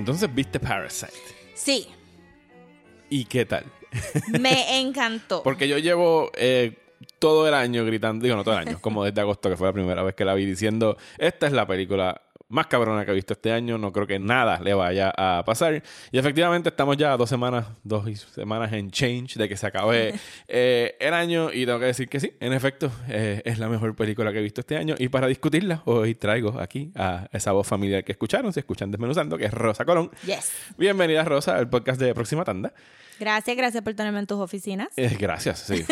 Entonces viste Parasite. Sí, ¿Y qué tal? me encantó. Porque yo llevo eh, todo el año gritando, digo no todo el año, como desde agosto que fue la primera vez que la vi diciendo, esta es la película más cabrona que he visto este año, no creo que nada le vaya a pasar. Y efectivamente estamos ya dos semanas, dos semanas en change de que se acabe eh, el año y tengo que decir que sí, en efecto, eh, es la mejor película que he visto este año. Y para discutirla, hoy traigo aquí a esa voz familiar que escucharon, se escuchan desmenuzando, que es Rosa Colón. Yes. Bienvenida Rosa al podcast de Próxima Tanda. Gracias, gracias por tenerme en tus oficinas. Eh, gracias, sí.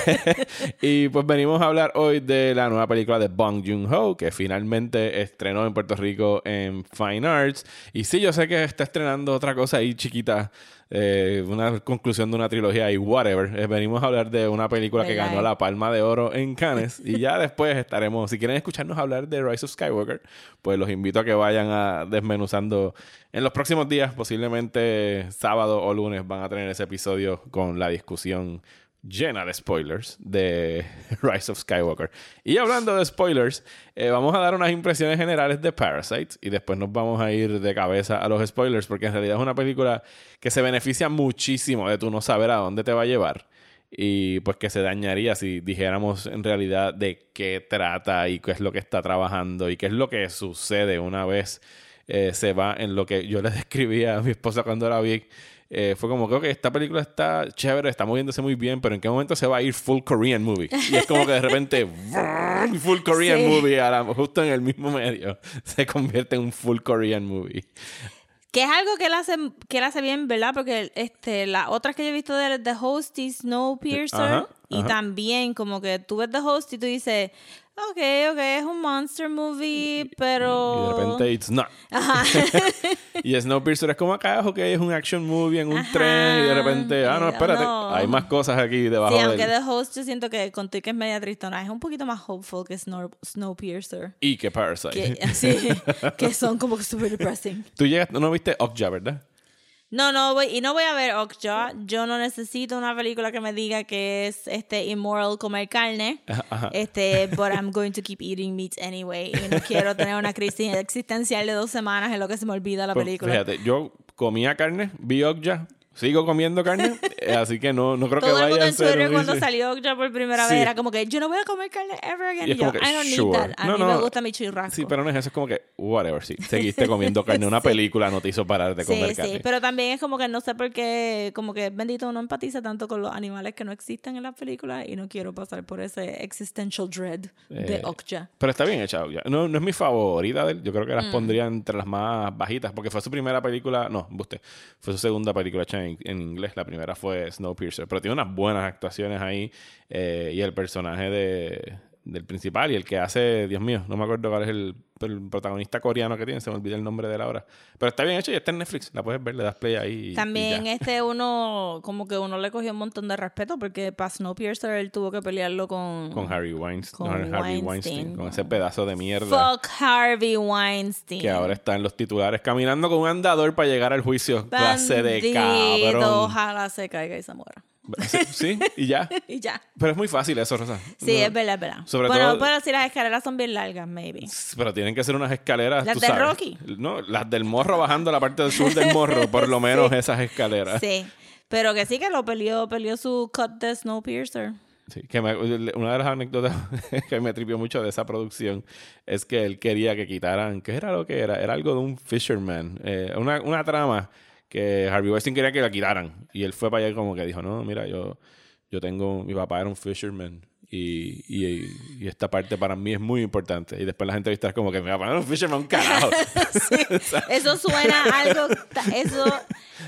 y pues venimos a hablar hoy de la nueva película de Bong Joon-ho, que finalmente estrenó en Puerto Rico en Fine Arts. Y sí, yo sé que está estrenando otra cosa ahí chiquita, eh, una conclusión de una trilogía y whatever. Eh, venimos a hablar de una película que ganó la Palma de Oro en Cannes. y ya después estaremos, si quieren escucharnos hablar de Rise of Skywalker, pues los invito a que vayan a desmenuzando en los próximos días, posiblemente sábado o lunes, van a tener ese episodio con la discusión llena de spoilers de Rise of Skywalker. Y hablando de spoilers, eh, vamos a dar unas impresiones generales de Parasite y después nos vamos a ir de cabeza a los spoilers porque en realidad es una película que se beneficia muchísimo de tú no saber a dónde te va a llevar. Y pues que se dañaría si dijéramos en realidad de qué trata y qué es lo que está trabajando y qué es lo que sucede una vez eh, se va en lo que yo le describía a mi esposa cuando la vi. Eh, fue como que, ok, esta película está chévere, está moviéndose muy bien, pero ¿en qué momento se va a ir full Korean movie? Y es como que de repente, full Korean Sí. movie, a la- justo en el mismo medio, se convierte en un full Korean movie. Que es algo que él hace, que él hace bien, ¿verdad? Porque este, las otras que yo he visto de The Host y Snowpiercer. Ajá, y ajá. también como que tú ves The Host y tú dices, ok, ok, es un monster movie, pero... Y de repente, it's not. Ajá. Y Snowpiercer es como acá, ok, es un action movie en un Ajá. tren, y de repente, ah, no, espérate, no. hay más cosas aquí debajo Sí, aunque del... The Host yo siento que con tu que es media tristona, es un poquito más hopeful que Snow, Snowpiercer. Y que Parasite. Que, sí, que son como super depressing. Tú llegaste, no viste Okja, ¿verdad? No, no voy, y no voy a ver Okja. Yo no necesito una película que me diga que es este immoral comer carne. ajá. Este, but I'm going to keep eating meat anyway. Y no quiero tener una crisis existencial de dos semanas en lo que se me olvida la Pues, película. Fíjate, yo comía carne, vi Okja, sigo comiendo carne, eh, así que no, no creo que Todo el vaya mundo a en ser Twitter un cuando salió Okja por primera Sí. vez era como que yo no voy a comer carne ever again. Y Y, yo, que, I don't need sure. that. A No, mí no. me gusta mi churrasco. Sí, pero no es eso, es como que, whatever, sí. Seguiste comiendo carne. Una película no te hizo parar de comer Sí, carne. sí, pero también es como que no sé por qué, como que bendito uno empatiza tanto con los animales que no existen en las películas y no quiero pasar por ese existential dread de Eh, Okja. Pero está bien hecha Okja. No, no es mi favorita de él. Yo creo Mm. que las pondría entre las más bajitas, porque fue su primera película, no, buste, fue su segunda película hecha en, inglés. La primera fue Snowpiercer, pero tiene unas buenas actuaciones ahí eh, y el personaje de, del principal y el que hace, Dios mío, no me acuerdo cuál es el, el protagonista coreano que tiene, se me olvida el nombre de la hora. Pero está bien hecha y está en Netflix, la puedes ver, le das play ahí. y- y También ya. este uno, como que uno le cogió un montón de respeto porque para Snowpiercer él tuvo que pelearlo con... Con Harry Weinstein, Con Harvey Weinstein. Weinstein, con ese pedazo de mierda. Fuck Harvey Weinstein. que ahora está en los titulares caminando con un andador para llegar al juicio. Clase de Bandido, cabrón. Ojalá se caiga y se muera. Sí, y ya. y ya. Pero es muy fácil eso, Rosa. Sí, No, es verdad, es verdad. Sobre bueno, todo- pero si las escaleras son bien largas, maybe. Pero tienen que ser unas escaleras. Las tú de sabes. Rocky. No, las del morro bajando la parte del sur del morro, por lo menos esas escaleras. Sí. Pero que sí que lo peleó, peleó su cut de Snowpiercer. Sí, que me- una de las anécdotas que me tripió mucho de esa producción es que él quería que quitaran, ¿qué era lo que era? Era algo de un fisherman, eh, una, una trama que Harvey Weinstein quería que la quitaran. Y él fue para allá como que dijo, no, mira, yo, yo tengo, mi papá era un fisherman y, y, y esta parte para mí es muy importante. Y después la gente estar como que mi papá era un fisherman, un carajo. Eso suena algo, eso,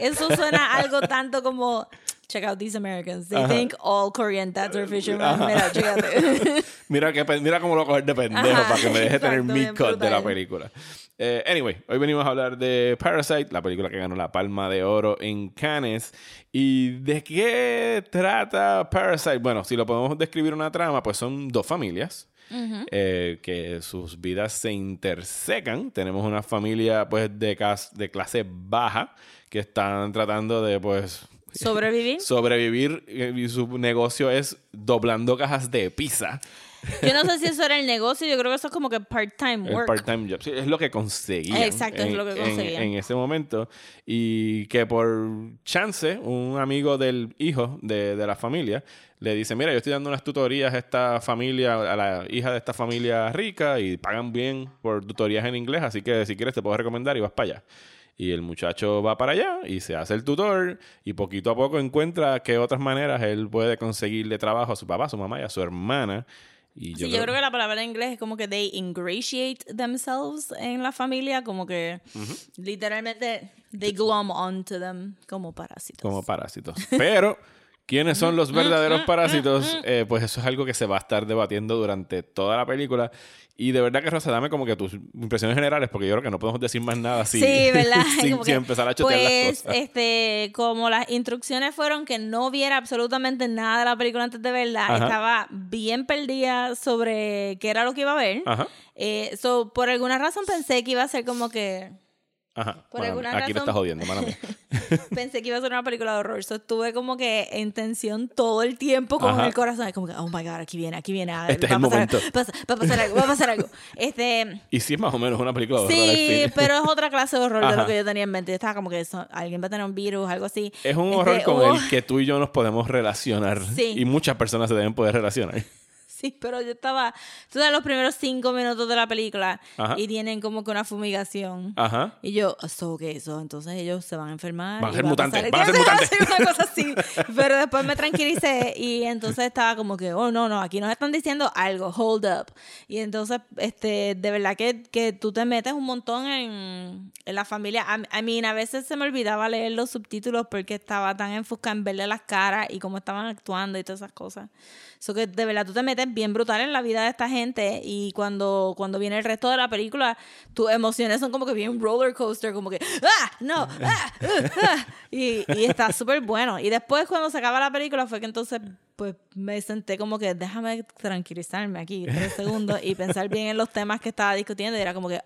eso suena algo tanto como check out these Americans. They think all Korean dads are fishermen. Mira, chécate. Mira, que, mira cómo lo coger de pendejo Ajá, para que me deje tener mi cut de la brutal. película. Eh, anyway, hoy venimos a hablar de Parasite, la película que ganó la Palma de Oro en Cannes. ¿Y de qué trata Parasite? Bueno, si lo podemos describir una trama, pues son dos familias. eh, que sus vidas se intersecan. Tenemos una familia pues de, de clase baja que están tratando de pues Sobrevivir. sobrevivir eh, y su negocio es doblando cajas de pizza. Yo no sé si eso era el negocio, yo creo que eso es como que part-time work. part-time job. Sí, es lo que conseguían. Exacto, es lo que en- conseguían. En, ese momento. Y que por chance, un amigo del hijo de, de la familia le dice: Mira, yo estoy dando unas tutorías a esta familia, a la hija de esta familia rica y pagan bien por tutorías en inglés. Así que si quieres, te puedo recomendar y vas para allá. Y el muchacho va para allá y se hace el tutor y poquito a poco encuentra que otras maneras él puede conseguirle trabajo a su papá, a su mamá y a su hermana. Y Sí, yo creo que la palabra en inglés es como que they ingratiate themselves en la familia, como que literalmente they glom onto them como parásitos. como parásitos. Pero, ¿quiénes son los verdaderos parásitos? Eh, pues eso es algo que se va a estar debatiendo durante toda la película. Y de verdad que, Rosa, dame como que tus impresiones generales, porque yo creo que no podemos decir más nada sin, Sí, ¿verdad? sin, sin empezar a chotear pues, las cosas. este, como las instrucciones fueron que no viera absolutamente nada de la película antes de verla, Ajá. estaba bien perdida sobre qué era lo que iba a ver. Ajá, Eh, so, por alguna razón pensé que iba a ser como que ajá. Por alguna. Aquí razón- estás jodiendo, mala mía. pensé que iba a ser una película de horror. So, estuve como que en tensión todo el tiempo con Ajá. el corazón. Como que, oh my god, aquí viene, aquí viene. ah, Este es va el a pasar- momento. pasa- Va a pasar algo, va a pasar algo. Este. Y sí es más o menos una película de horror Sí, pero es otra clase de horror de Ajá. lo que yo tenía en mente. Yo estaba como que alguien va a tener un virus, algo así. Es un Este, horror con el que tú y yo nos podemos relacionar. Sí. Y muchas personas se deben poder relacionar. Sí, pero yo estaba. Tú sabes los primeros cinco minutos de la película Ajá. y tienen como que una fumigación. Ajá. Y yo, ¿eso qué eso? Entonces ellos se van a enfermar. Van a ser va mutantes, pasar- van a ser Sí, mutantes. una cosa así. Pero después me tranquilicé y entonces estaba como que, oh, no, no, aquí nos están diciendo algo, hold up. Y entonces, este, de verdad que, que tú te metes un montón en, en la familia. A, a mí a veces se me olvidaba leer los subtítulos porque estaba tan enfocada en verle las caras y cómo estaban actuando y todas esas cosas. Eso que de verdad tú te metes bien brutal en la vida de esta gente y cuando, cuando viene el resto de la película, tus emociones son como que bien roller coaster, como que, ¡ah! ¡No! ¡ah! uh, ah", y, y está súper bueno. Y después cuando se acaba la película fue que entonces pues me senté como que déjame tranquilizarme aquí tres segundos y pensar bien en los temas que estaba discutiendo y era como que,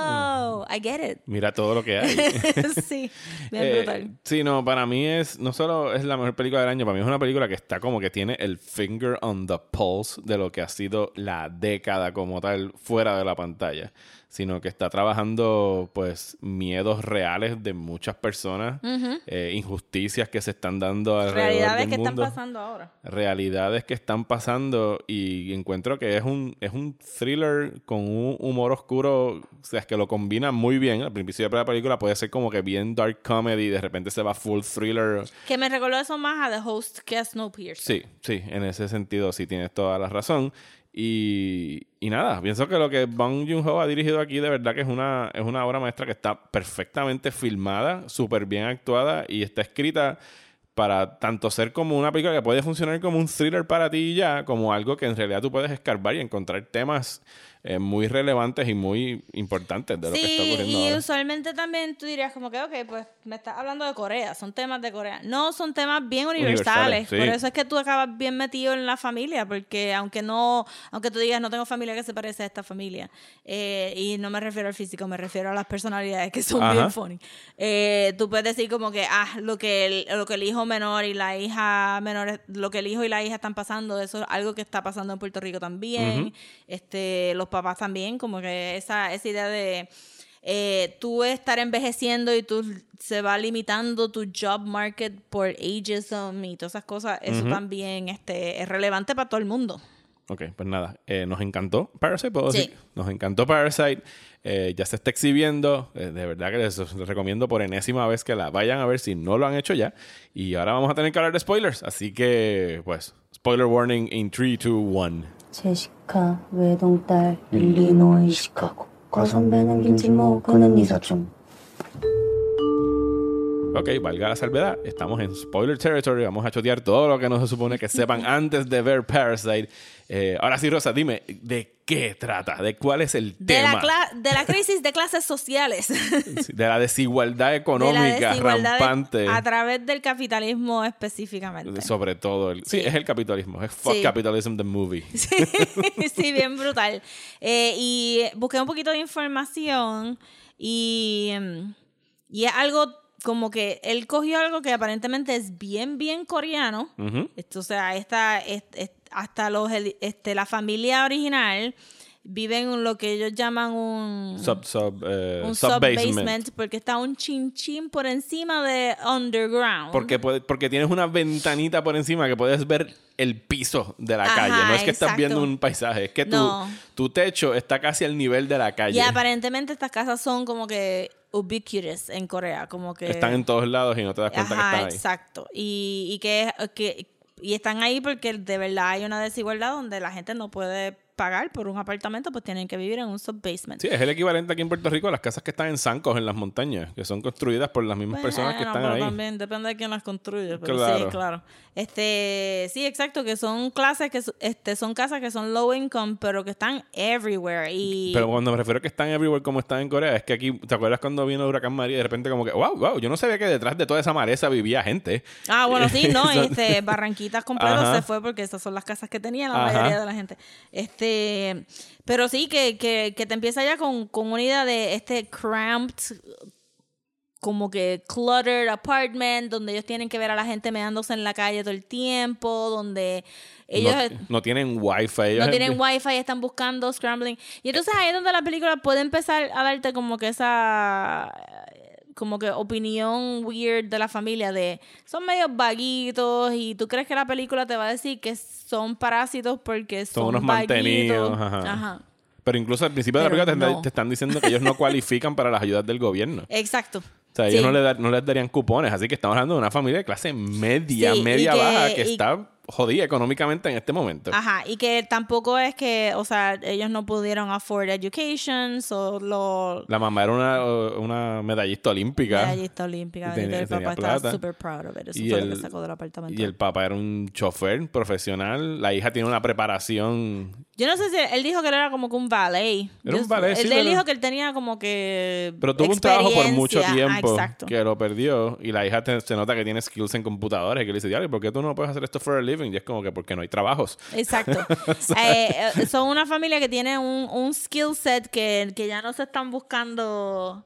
¡oh! I get it. Mira todo lo que hay. sí, bien Eh, brutal. sí, no, para mí es, no solo es la mejor película del año, para mí es una película que está como que tiene el finger on the pulse de lo que ha sido la década como tal fuera de la pantalla, sino que está trabajando pues miedos reales de muchas personas, eh, injusticias que se están dando alrededor Realidades del que están mundo. pasando ahora. realidades que están pasando y encuentro que es un, es un thriller con un humor oscuro, o sea, es que lo combina muy bien. Al principio de la película puede ser como que bien dark comedy y de repente se va full thriller. Que me recordó eso más a The Host que a Snowpiercer. Sí, sí, en ese sentido sí tienes toda la razón. Y, y nada, pienso que lo que Bong Joon-ho ha dirigido aquí de verdad que es una, es una obra maestra que está perfectamente filmada, súper bien actuada y está escrita para tanto ser como una película que puede funcionar como un thriller para ti y ya, como algo que en realidad tú puedes escarbar y encontrar temas eh, muy relevantes y muy importantes de lo que está ocurriendo y ahora. usualmente también tú dirías como que, ok, pues me estás hablando de Corea, son temas de Corea. No, son temas bien universales. Universales, sí. Por eso es que tú acabas bien metido en la familia, porque aunque no, aunque tú digas no tengo familia que se parece a esta familia, eh, y no me refiero al físico, me refiero a las personalidades que son Ajá. bien funny. Eh, tú puedes decir como que, ah, lo que, el, lo que el hijo menor y la hija menor, lo que el hijo y la hija están pasando, eso es algo que está pasando en Puerto Rico también. este Los papás también, como que esa, esa idea de eh, tú estar envejeciendo y tú se va limitando tu job market por ageism y todas esas cosas, eso también este, es relevante para todo el mundo. Ok, pues nada, eh, nos encantó Parasite, puedo Sí. decir. Nos encantó Parasite. eh, ya se está exhibiendo. eh, de verdad que les les recomiendo por enésima vez que la vayan a ver si no lo han hecho ya. Y ahora vamos a tener que hablar de spoilers. Así que, pues, spoiler warning in 3, 2, 1. 제시카 외동딸 일리노이 시카고. 과선배는 김치모 그는 이사촌 Ok, valga la salvedad, estamos en spoiler territory. Vamos a chotear todo lo que no se supone que sepan antes de ver Parasite. Eh, ahora sí, Rosa, dime, ¿de qué trata? ¿De cuál es el De tema? la, de la crisis de clases sociales. De la desigualdad de la económica de- rampante. a través del capitalismo específicamente. Sobre todo. El, sí. Sí. es el capitalismo. Es fuck Sí. capitalism the movie. Sí, sí, bien brutal. Eh, y busqué un poquito de información y, mm, y es algo como que él cogió algo que aparentemente es bien, bien coreano. Ujú. Esto, o sea, esta, est- est- hasta los este la familia original vive en lo que ellos llaman un Sub, sub, eh, un sub-basement. sub-basement porque está un chin chin por encima de underground. Porque, porque tienes una ventanita por encima que puedes ver el piso de la Ajá, calle. No es que estás exacto. viendo un paisaje, es que tu, No. tu techo está casi al nivel de la calle. Y aparentemente estas casas son como que ubiquitous en Corea, como que Están en todos lados y no te das cuenta que están ahí. exacto. Y, y que, que y están ahí porque de verdad hay una desigualdad donde la gente no puede pagar por un apartamento, pues tienen que vivir en un subbasement. Sí, es el equivalente aquí en Puerto Rico a las casas que están en zancos en las montañas, que son construidas por las mismas personas que están pero ahí. también depende de quién las construye. Pero Claro. sí, claro. Este, sí, exacto, que son clases que este, son casas que son low income, pero que están everywhere. Y Pero cuando me refiero a que están everywhere como están en Corea, es que aquí, ¿te acuerdas cuando vino el huracán María de repente como que, wow, wow, yo no sabía que detrás de toda esa maleza vivía gente? Ah, bueno, sí, no, este, Barranquitas completo se fue porque esas son las casas que tenía la Ajá. mayoría de la gente. Este, pero sí que, que, que te empieza ya con, con una idea de este cramped, como que cluttered apartment, donde ellos tienen que ver a la gente meándose en la calle todo el tiempo, donde ellos no, no tienen wifi. ellos no tienen wifi, están buscando scrambling. Y entonces ahí es donde la película puede empezar a darte como que esa como que opinión weird de la familia de son medio vaguitos y tú crees que la película te va a decir que son parásitos porque son, Son unos vaguitos. mantenidos, ajá. Ajá. Pero incluso al principio de la película te, no. te están diciendo que ellos no cualifican para las ayudas del gobierno. Exacto. O sea, ellos Sí. no, le da- no les darían cupones. Así que estamos hablando de una familia de clase media, Sí, media que- baja, que y- está jodida económicamente en este momento. Ajá, y que tampoco es que, o sea, ellos no pudieron afford education, solo La mamá era una, una medallista olímpica. medallista olímpica. Y el papá estaba super proud of it. Eso Y fue el- lo que sacó del apartamento. Y el papá era un chofer profesional. La hija tiene una preparación. Yo no sé si él dijo que él era como que un ballet. Era Yo- un ballet, sí, Él, él pero- dijo que él tenía como que. Pero tuvo un trabajo por mucho. Ah, tiempo que lo perdió. Y la hija te- se nota que tiene skills en computadoras. Y que le dice, diablo, ¿por qué tú no puedes hacer esto for a living? Y es como que porque no hay trabajos. Exacto. Eh, eh, son una familia que tiene un, un skill set que, que ya no se están buscando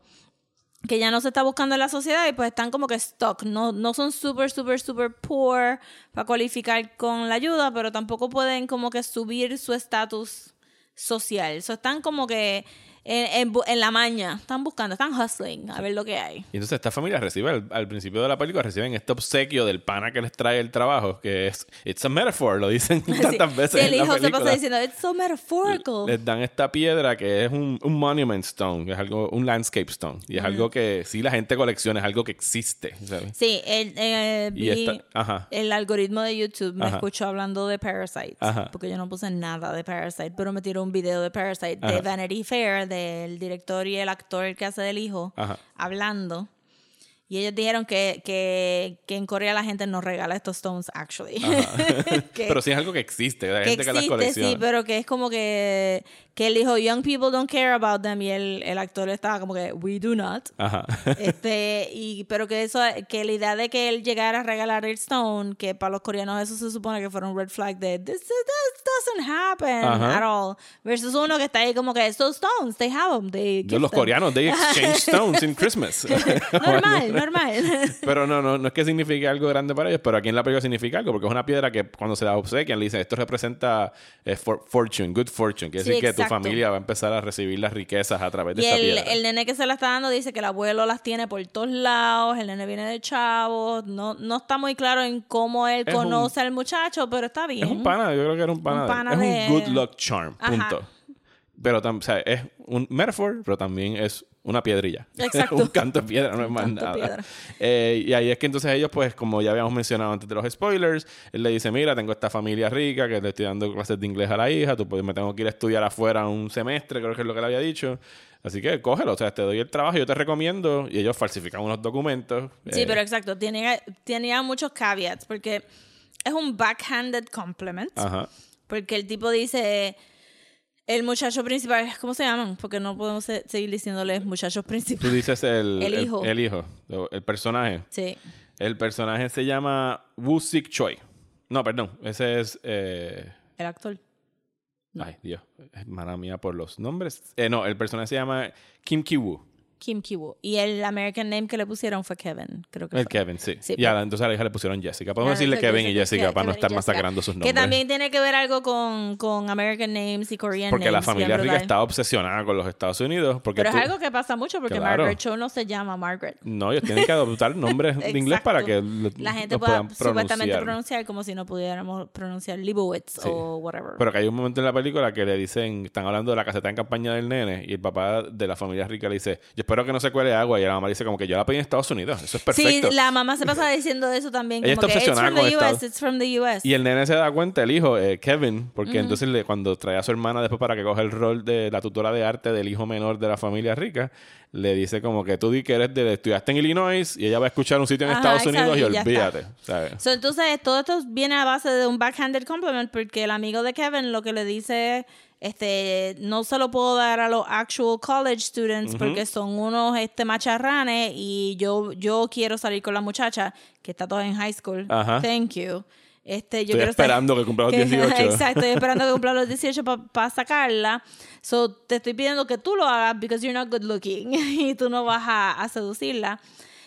que ya no se está buscando en la sociedad y pues están como que stuck. No, no son súper, súper, súper poor para cualificar con la ayuda, pero tampoco pueden como que subir su estatus social. So, están como que en, en en la maña, están buscando, están hustling a ver lo que hay. Y entonces esta familia recibe, al, al principio de la película, reciben este obsequio del pana que les trae el trabajo, que es, it's a metaphor, lo dicen tantas Sí, veces sí, en el la hijo se película. pasa diciendo, it's so metaphorical. Les dan esta piedra que es un, un monument stone, que es algo, un landscape stone. Y es algo que sí la gente colecciona, es algo que existe. ¿sabes? Sí, el, eh, Y vi esta- ajá. el algoritmo de YouTube me Ajá. escuchó hablando de Parasite, Ajá. porque yo no puse nada de Parasite, pero me tiró un video de Parasite de. Vanity Fair, del director y el actor que hace del hijo, Ajá. hablando. Y ellos dijeron que, que, que en Corea la gente no regala estos stones, actually. que, Pero sí es algo que existe, hay que gente que las existe, colecciona. sí, pero que es como que, que él dijo, young people don't care about them, y el, el actor estaba como que, we do not. Ajá. Este, y, pero que eso, que la idea de que él llegara a regalar el Stone, que para los coreanos eso se supone que fuera un red flag de this, this doesn't happen Ajá. at all. Versus uno que está ahí como que esos stones, they have them, they Yo, los them". coreanos, they exchange stones in Christmas. normal, normal. Pero no, no, no es que signifique algo grande para ellos, pero aquí en la película significa algo, porque es una piedra que cuando se la obsequian le dicen, esto representa eh, for- fortune, good fortune. Quiere Sí, decir que tu exacto. familia va a empezar a recibir las riquezas a través de y esta el, piedra. el nene que se la está dando dice que el abuelo las tiene por todos lados, el nene viene de chavos, no, no está muy claro en cómo él Es un- conoce al muchacho, pero está bien. Es un pana, yo creo que era un pana. Un de- es un good luck charm, Ajá. punto. Pero o sea, es un metaphor, pero también es una piedrilla. Exacto. un canto de piedra, no es más nada. Eh, y ahí es que entonces ellos, pues, como ya habíamos mencionado antes de los spoilers, él le dice, mira, tengo esta familia rica que le estoy dando clases de inglés a la hija, tú puedes, me tengo que ir a estudiar afuera un semestre, creo que es lo que le había dicho. Así que cógelo, o sea, te doy el trabajo, yo te recomiendo. Y ellos falsifican unos documentos. Sí, eh, pero exacto, tenía, tenía muchos caveats porque es un backhanded compliment. Ajá. Porque el tipo dice, el muchacho principal, ¿cómo se llaman? Porque no podemos se- seguir diciéndoles muchachos Tú principales. dices el, El hijo. El, hijo, el personaje. Sí. El personaje se llama Woo Sik Choi. No, perdón. Ese es. eh, El actor. Ay, Dios. Hermana mía por los nombres. Eh, no, el personaje se llama Kim Ki Woo. Kim Ki-woo. Y el American name que le pusieron fue Kevin, creo que El fue. Kevin, sí. Sí, y a la- entonces a la hija le pusieron Jessica. Podemos Ah, decirle Kevin y que Jessica para no Kevin estar masacrando sus Que nombres. también tiene que ver algo con, con American names y Korean porque names. la bien familia rica brutal. está obsesionada con los Estados Unidos. Porque Pero tú- es algo que pasa mucho porque Claro. Margaret Cho no se llama Margaret. No, ellos tienen que adoptar nombres de inglés para que lo- La gente pueda puedan supuestamente pronunciar. pronunciar como si no pudiéramos pronunciar Leibowitz Sí. o whatever. Pero que hay un momento en la película que le dicen, están hablando de la caseta en campaña del nene y el papá de la familia rica le dice, yo espero que no se cuele agua y la mamá dice como que yo la pedí en Estados Unidos, eso es perfecto. Sí, la mamá se pasa diciendo eso también. Ella como está que, it's obsesionada from the con US, Estados- it's from the US. Y el nene se da cuenta, el hijo, eh, Kevin, porque entonces le- cuando trae a su hermana después para que coja el rol de la tutora de arte del hijo menor de la familia rica, le dice como que tú di que eres de, estudiaste en Illinois y ella va a escuchar un sitio en Ajá, Estados exacto, Unidos y y ya olvídate. ¿sabes? So, entonces, todo esto viene a base de un backhanded compliment porque el amigo de Kevin lo que le dice, este, no se lo puedo dar a los actual college students porque son unos este, macharranes y yo, yo quiero salir con la muchacha que está toda en high school. Ajá. Thank you. Este, yo Estoy quiero esperando que cumpla los 18. Exacto, estoy esperando que cumpla los 18 para sacarla. So, te estoy pidiendo que tú lo hagas because you're not good looking y tú no vas a, a seducirla.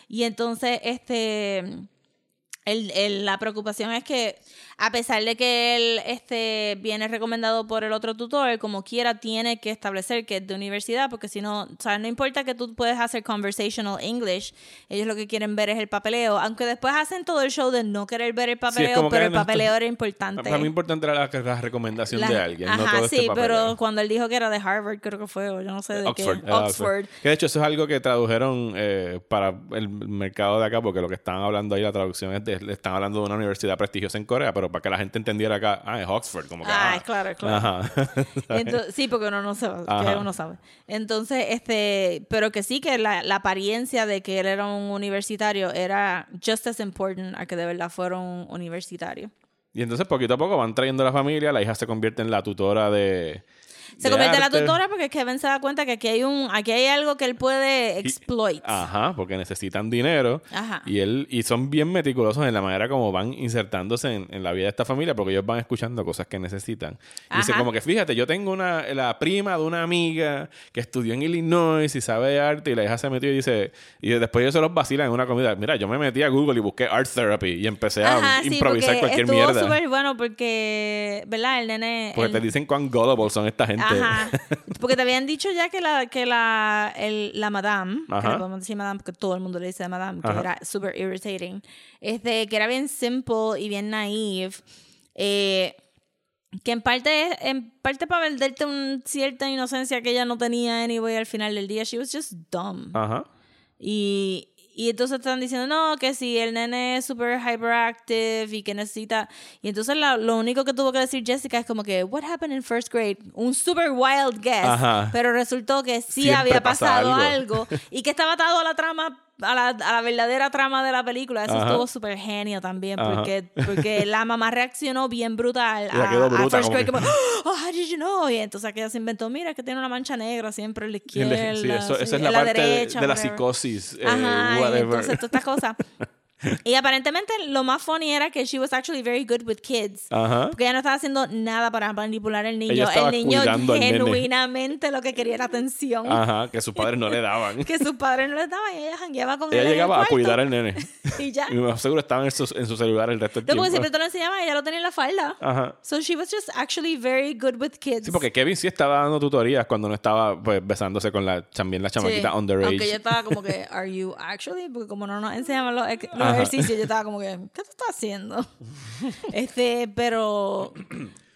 Y entonces, este, el- el- la preocupación es que a pesar de que él este, viene recomendado por el otro tutor, como quiera tiene que establecer que es de universidad, porque si no, o sea, no importa que tú puedes hacer conversational English, ellos lo que quieren ver es el papeleo, aunque después hacen todo el show de no querer ver el papeleo, pero el no papeleo era importante. Para mí importante era la, la recomendación La- de alguien, no Ajá, todo este sí, pero cuando él dijo que era de Harvard, creo que fue, o yo no sé de Oxford, qué. Oxford. Que de hecho eso es algo que tradujeron eh, para el mercado de acá, porque lo que estaban hablando ahí, la traducción es de, le están hablando de una universidad prestigiosa en Corea, pero para que la gente entendiera acá, ah, es Oxford, como que... Ah, ah. claro, claro. Ajá. Entonces, sí, porque uno no sabe, que Ajá. uno sabe. Entonces, este, pero que sí que la, la apariencia de que él era un universitario era just as important a que de verdad fuera un universitario. y entonces poquito a poco van trayendo a la familia, la hija se convierte en la tutora de... Se convierte en la tutora porque Kevin se da cuenta que aquí hay un, aquí hay algo que él puede exploit. Ajá, porque necesitan dinero. Ajá. Y él y son bien meticulosos en la manera como van insertándose en, en la vida de esta familia, porque ellos van escuchando cosas que necesitan. Y dice como que, fíjate, yo tengo una la prima de una amiga que estudió en Illinois y sabe de arte, y la hija se metió y dice, y después ellos se los vacilan en una comida. Mira, yo me metí a Google y busqué Art Therapy y empecé a Ajá, sí, improvisar cualquier estuvo mierda. súper bueno porque, ¿verdad? El nene... Porque el- te dicen cuán gullible son esta gente. Ajá. Porque te habían dicho ya que la, que la, el- la madame, que Ajá. le podemos decir madame porque todo el mundo le dice madame, que Ajá. era super irritating, este, que era bien simple y bien naive, eh, que en parte, es- en parte para venderte una cierta inocencia que ella no tenía anyway al final del día, she was just dumb. Ajá. Y, y entonces están diciendo, no, que si el nene es super hyperactive y que necesita... Y entonces la- lo único que tuvo que decir Jessica es como que, what happened in first grade? Un super wild guess. Ajá. Pero resultó que sí Siempre había pasa pasado algo. algo. y que estaba atado a la trama, a la, a la verdadera trama de la película. Eso Ajá. estuvo súper genio también, porque, porque la mamá reaccionó bien brutal a, quedó a bruta, first como grade. que- Como, oh, how did you know? Y entonces aquella se inventó, mira, que tiene una mancha negra siempre a la izquierda. sí, eso, sí, eso es en la parte de- derecha, de, la whatever. psicosis. eh, Ajá, y whatever. entonces todas estas cosas. Y aparentemente lo más funny era que she was actually very good with kids. Ajá. Porque ella no estaba haciendo nada para manipular al niño. Ella El niño genuinamente lo que quería era atención. Ajá, que sus padres no le daban. Que sus padres no le daban y ella jangueaba con él. Ella en el llegaba a cuidar al nene. Y ya. Y me seguro estaba en su, en su celular el resto del No, tiempo. porque siempre te lo enseñaba, ella lo tenía en la falda. Ajá. So she was just actually very good with kids. Sí, porque Kevin sí estaba dando tutorías cuando no estaba pues besándose con la también la chamaquita Sí, underage. Aunque yo estaba como que, ¿Are you actually? Porque como no nos enseñaban los, los Ajá. ejercicios, yo estaba como que, ¿qué tú estás haciendo? este, pero.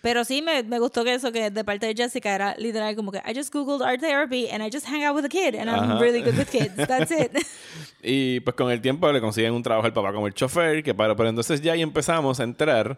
Pero sí me, me gustó que eso que de parte de Jessica era literal como que I just googled art therapy and I just hang out with a kid and I'm Ajá. really good with kids. That's it. Y pues con el tiempo le consiguen un trabajo al papá como el chofer, que para, pero entonces ya ahí empezamos a entrar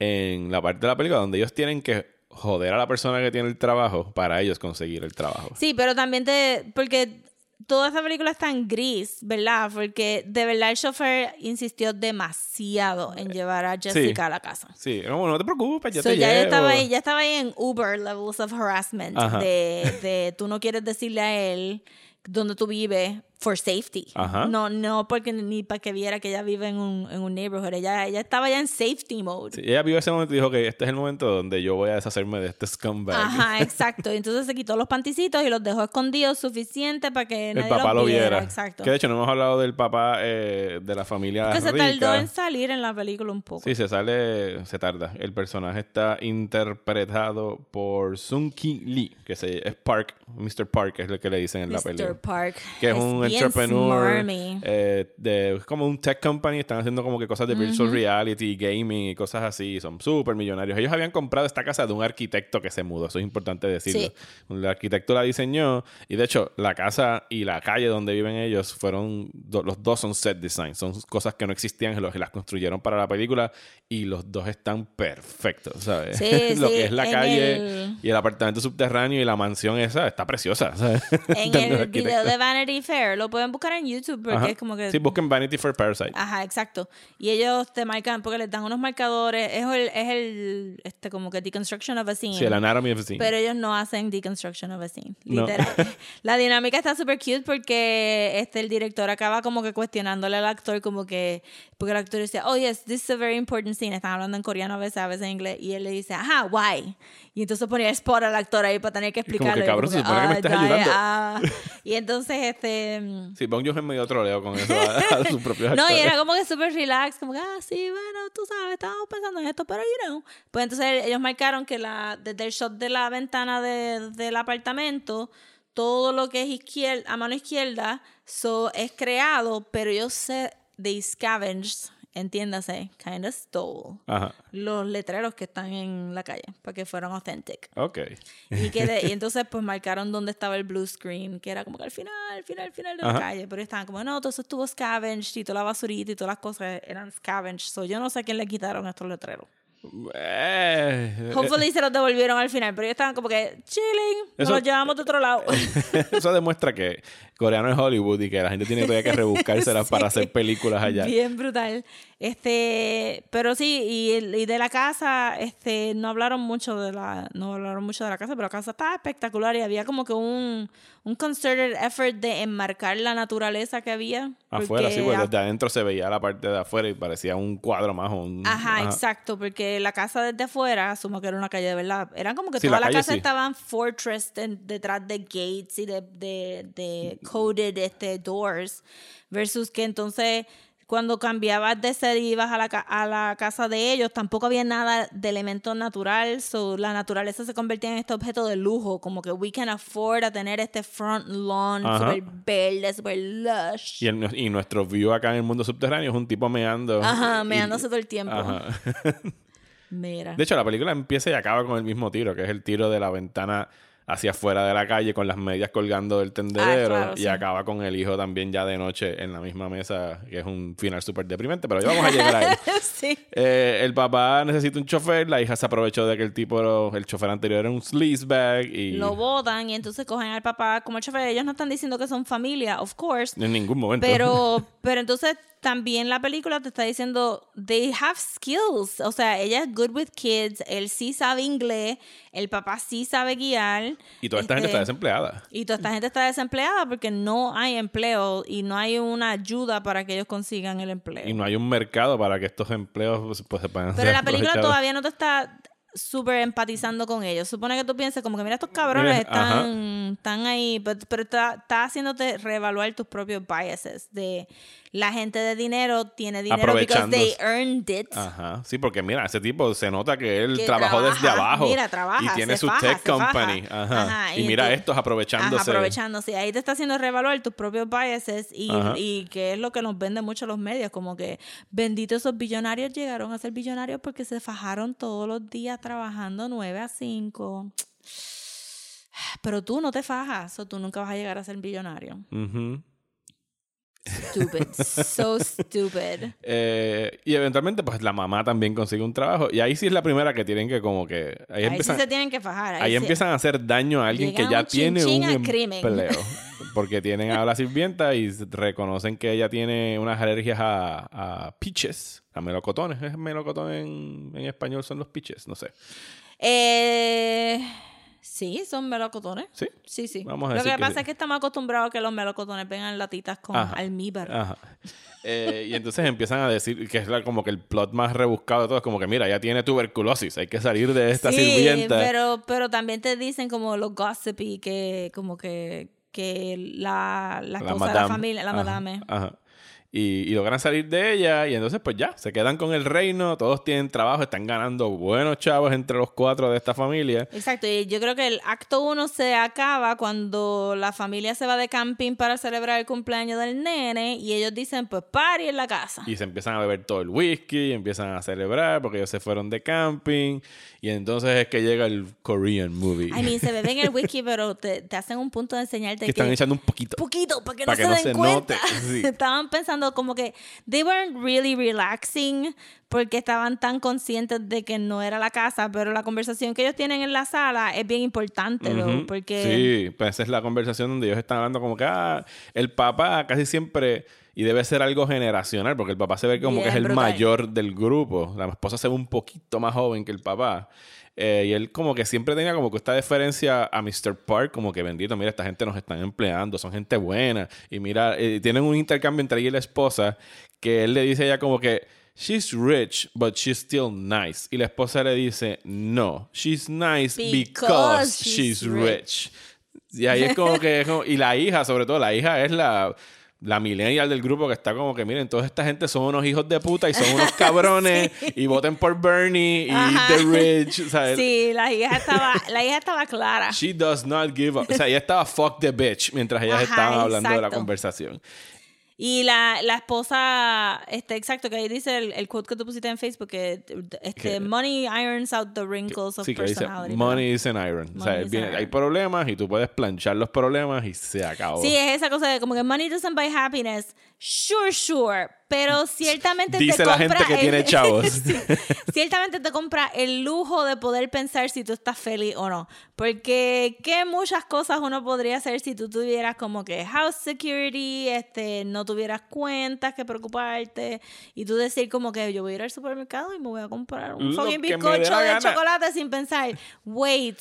en la parte de la película donde ellos tienen que joder a la persona que tiene el trabajo para ellos conseguir el trabajo. Sí, pero también te. Porque toda esta película es tan gris, ¿verdad? Porque de verdad el chofer insistió demasiado en llevar a Jessica a la casa. Sí, no, no te preocupes, yo So, te ya llevo. estaba ahí, ya estaba ahí en Uber levels of harassment de, de tú no quieres decirle a él dónde tú vives for safety. Ajá. No, no porque ni para que viera que ella vive en un, en un neighborhood. Ella, ella estaba ya en safety mode. Sí, ella vio ese momento y dijo que este es el momento donde yo voy a deshacerme de este scumbag. Ajá, exacto. Y entonces se quitó los panticitos y los dejó escondidos suficiente para que el nadie papá los lo viera. Exacto. Que de hecho no hemos hablado del papá eh, de la familia Que se tardó en salir en la película un poco. Sí, se sale, se tarda. El personaje está interpretado por Sung Ki Lee, que se, es Park, Mr. Park, es lo que le dicen en la película. Mr. Park. Que es, un entrepreneur, eh, de, es como un tech company, están haciendo como que cosas de virtual reality, gaming y cosas así, son súper millonarios. Ellos habían comprado esta casa de un arquitecto que se mudó, eso es importante decirlo. Sí. El arquitecto la diseñó y de hecho la casa y la calle donde viven ellos fueron, do- los dos son set design, son cosas que no existían, los las construyeron para la película y los dos están perfectos, ¿sabes? Sí, Lo sí, que es la calle el- y el apartamento subterráneo y la mansión esa está preciosa, ¿sabes? En el video de Vanity Fair, lo pueden buscar en YouTube porque Ajá. es como que... Sí, busquen Vanity for Parasite. Ajá, exacto. Y ellos te marcan, porque les dan unos marcadores, es el, es el este, como que deconstruction of a scene. Sí, el Anatomy of a Scene. Pero ellos no hacen deconstruction of a scene, No. literal. La dinámica está súper cute porque este, el director acaba como que cuestionándole al actor como que, porque el actor dice, oh yes, this is a very important scene. Están hablando en coreano a veces, a veces en inglés. Y él le dice, ajá, why? Y entonces ponía spot al actor ahí para tener que como que, explicarlo. Cabrón, se supone que me "Ah, estás ayudando". ah". Y entonces, este... mm, Sí, Bong Joon-ho es medio troleo con eso a, a sus propios no, y era como que súper relax, como que, ah, sí, bueno, tú sabes, estábamos pensando en esto, pero you know. Pues entonces ellos marcaron que la, desde el shot de la ventana de- del apartamento, todo lo que es izquier- a mano izquierda so, es creado, pero ellos se, they scavenged, entiéndase, kind of stole Ajá. los letreros que están en la calle para que fueran authentic. Ok. Y, que de- y entonces pues marcaron dónde estaba el blue screen, que era como que al final, al final, al final de la Ajá. calle. Pero estaban como, no, todo eso estuvo scavenged y toda la basurita y todas las cosas eran scavenged. So yo no sé a quién le quitaron estos letreros. Eh, Hopefully se los devolvieron al final, pero ellos estaban como que chilling, nos los llevamos de otro lado. eso demuestra que coreano es Hollywood y que la gente tiene todavía que rebuscárselas para hacer películas allá. Bien brutal. Este, pero sí, y, el- y de la casa, este, no hablaron mucho de la, no hablaron mucho de la casa, pero la casa estaba espectacular y había como que un, un concerted effort de enmarcar la naturaleza que había. Afuera, sí, pues a- desde adentro se veía la parte de afuera y parecía un cuadro más o un... Ajá, exacto, porque la casa desde afuera, asumo que era una calle de verdad, eran como que Sí, toda la casa sí. estaban fortress en- detrás de gates y de, de, de coded este, doors, versus que entonces cuando cambiabas de sede y ibas a la, a la casa de ellos, tampoco había nada de elemento natural, so la naturaleza se convertía en este objeto de lujo, como que we can afford a tener este front lawn Ajá. super verde, super lush. Y, el- y nuestro view acá en el mundo subterráneo es un tipo meando. Ajá, y- meándose todo el tiempo. Ajá. Mira. De hecho, la película empieza y acaba con el mismo tiro, que es el tiro de la ventana hacia afuera de la calle con las medias colgando del tendedero Ah, claro, y sí. acaba con el hijo también ya de noche en la misma mesa, que es un final súper deprimente, pero ya vamos a llegar a él. sí. Eh, el papá necesita un chofer, la hija se aprovechó de que el tipo, el chofer anterior era un sleazebag y lo votan y entonces cogen al papá como chofer. Ellos no están diciendo que son familia, of course. en ningún momento. Pero, pero entonces también la película te está diciendo, they have skills. O sea, ella es good with kids, él sí sabe inglés, el papá sí sabe guiar. y toda esta gente este, está desempleada. Y toda esta gente está desempleada porque no hay empleo y no hay una ayuda para que ellos consigan el empleo. Y no hay un mercado para que estos empleos pues, se puedan Pero la película todavía no te está súper empatizando con ellos. Supone que tú pienses como que mira estos cabrones Mira, están, están ahí, pero, pero está, está haciéndote reevaluar tus propios biases de la gente de dinero tiene dinero because they earned it. Ajá, sí, porque mira, ese tipo se nota que él Que trabajó desde abajo. mira, trabaja, y tiene su faja, tech company. Ajá. Ajá, y, y mira estos aprovechándose. Ajá, aprovechándose. Ahí te está haciendo reevaluar tus propios biases y, y que es lo que nos venden mucho los medios, como que benditos esos billonarios llegaron a ser billonarios porque se fajaron todos los días trabajando 9 a 5. Pero tú no te fajas, o tú nunca vas a llegar a ser billonario. Ujú. Stupid, so stupid. Eh, y eventualmente, pues la mamá también consigue un trabajo. Y ahí sí es la primera que tienen que, como que. Ahí, Ahí empiezan, sí se tienen que fajar. Ahí, ahí sí- empiezan a hacer daño a alguien que ya un tiene un crimen. empleo. Porque tienen a la sirvienta y reconocen que ella tiene unas alergias a, a peaches, a melocotones. ¿Es melocotón en, en español? Son los peaches, no sé. Eh, Sí, son melocotones. ¿Sí? Sí, sí. Vamos a Lo decir que pasa sí. es que estamos acostumbrados a que los melocotones vengan latitas con Ajá. almíbar. Ajá. Eh, y entonces empiezan a decir que es la- como que el plot más rebuscado de todo. Es como que, mira, ya tiene tuberculosis. Hay que salir de esta sí, sirvienta. pero, pero también te dicen como los gossipy que como que, que la, la esposa de la familia, la Ajá, madame. Ajá. Y, y logran salir de ella y entonces pues ya, se quedan con el reino, todos tienen trabajo, están ganando buenos chavos entre los cuatro de esta familia. Exacto, y yo creo que el acto uno se acaba cuando la familia se va de camping para celebrar el cumpleaños del nene y ellos dicen, pues party en la casa. Y se empiezan a beber todo el whisky, empiezan a celebrar porque ellos se fueron de camping. Y entonces es que llega el Korean movie. I mean, se beben el whisky, pero te, te hacen un punto de enseñarte que que, están echando un poquito. poquito para que Para no que no se den se cuenta. note, sí. Estaban pensando como que they weren't really relaxing porque estaban tan conscientes de que no era la casa, pero la conversación que ellos tienen en la sala es bien importante, though, Ujú. porque Sí, pues esa es la conversación donde ellos están hablando como que ah, el papá casi siempre, y debe ser algo generacional, porque el papá se ve como Bien que es el brutal. mayor del grupo. La esposa se ve un poquito más joven que el papá. Eh, y él como que siempre tenía como que esta deferencia a Mr. Park, como que bendito, mira, esta gente nos están empleando, son gente buena. Y mira, eh, tienen un intercambio entre ella y la esposa, que él le dice a ella como que, she's rich, but she's still nice. Y la esposa le dice, no, she's nice because, Because she's, she's rich. Y ahí es como que, es como- y la hija, sobre todo, la hija es la, la millennial del grupo que está como que, miren, toda esta gente son unos hijos de puta y son unos cabrones y voten por Bernie y Ajá. The Rich. O sea, Sí, la hija estaba, la hija estaba clara. She does not give up. O sea, ella estaba fuck the bitch mientras ellas Ajá, estaban hablando de la exacto. conversación. Y la, la esposa, este, exacto, que ahí dice el, el quote que tú pusiste en Facebook, que este, Que- money irons out the wrinkles of Sí, que dice, personality. money is an iron. o sea, Money viene- an hay iron. problemas y tú puedes planchar los problemas y se acabó. Sí, es esa cosa de como que money doesn't buy happiness. Sure, sure. Pero ciertamente te la compra gente que el- tiene chavos. Sí. Ciertamente te compra el lujo de poder pensar si tú estás feliz o no. Porque qué muchas cosas uno podría hacer si tú tuvieras como que house security, este, no tuvieras cuentas que preocuparte y tú decir como que yo voy a ir al supermercado y me voy a comprar un fucking bizcocho de gana. chocolate sin pensar, wait,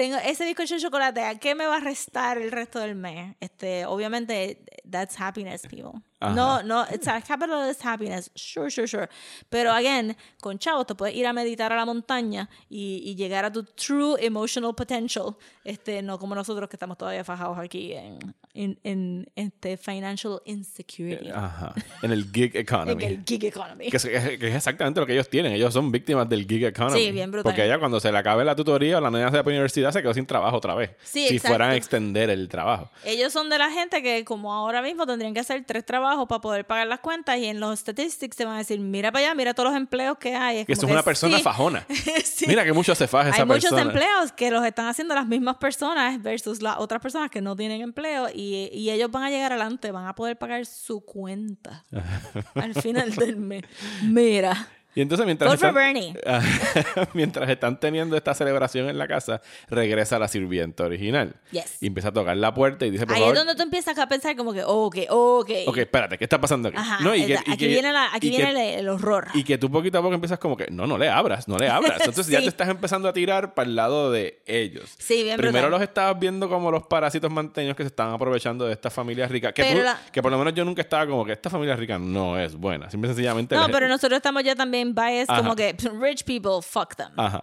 tengo ese bizcocho de chocolate, ¿a qué me va a restar el resto del mes? Este, obviamente, that's happiness, people. Ajá. No, no, it's a capitalist happiness, sure, sure, sure. Pero, again, con chavos te puedes ir a meditar a la montaña y, y llegar a tu true emotional potential. Este, no como nosotros que estamos todavía fajados aquí en, en, en este financial insecurity. Ajá. En el gig economy. En el gig economy. Que es, que es exactamente lo que ellos tienen. Ellos son víctimas del gig economy. Sí, bien brutal. Porque ella cuando se le acabe la tutoría o la nena se va para la universidad se quedó sin trabajo otra vez. Sí, si exacto. fueran a extender el trabajo. Ellos son de la gente que como ahora mismo tendrían que hacer tres trabajos para poder pagar las cuentas y en los statistics se van a decir, mira para allá, mira todos los empleos que hay. Es Que es una persona sí. fajona. Sí. Mira que mucho se faja esa Hay muchos persona. empleos que los están haciendo las mismas personas versus las otras personas que no tienen empleo y, y ellos van a llegar adelante, van a poder pagar su cuenta al final del mes. Mira. Y entonces mientras están, mientras están teniendo esta celebración en la casa, regresa la sirvienta original. Yes. Y empieza a tocar la puerta y dice, por Ahí favor, es donde tú empiezas a pensar como que, ok, ok. ok, espérate, ¿qué está pasando aquí? Ajá, No, y que- y aquí que- viene, la- aquí y que- viene el, el horror. Y que tú poquito a poco empiezas como que, no, no le abras, no le abras. Entonces ya Sí. te estás empezando a tirar para el lado de ellos. Sí, bien Primero brutal. los estabas viendo como los parásitos manteños que se estaban aprovechando de esta familia rica. Que, tú- la- que por lo menos yo nunca estaba como que esta familia rica no es buena. Simple y sencillamente... No, pero nosotros estamos ya también biased Ajá. como que rich people, fuck them. Ajá.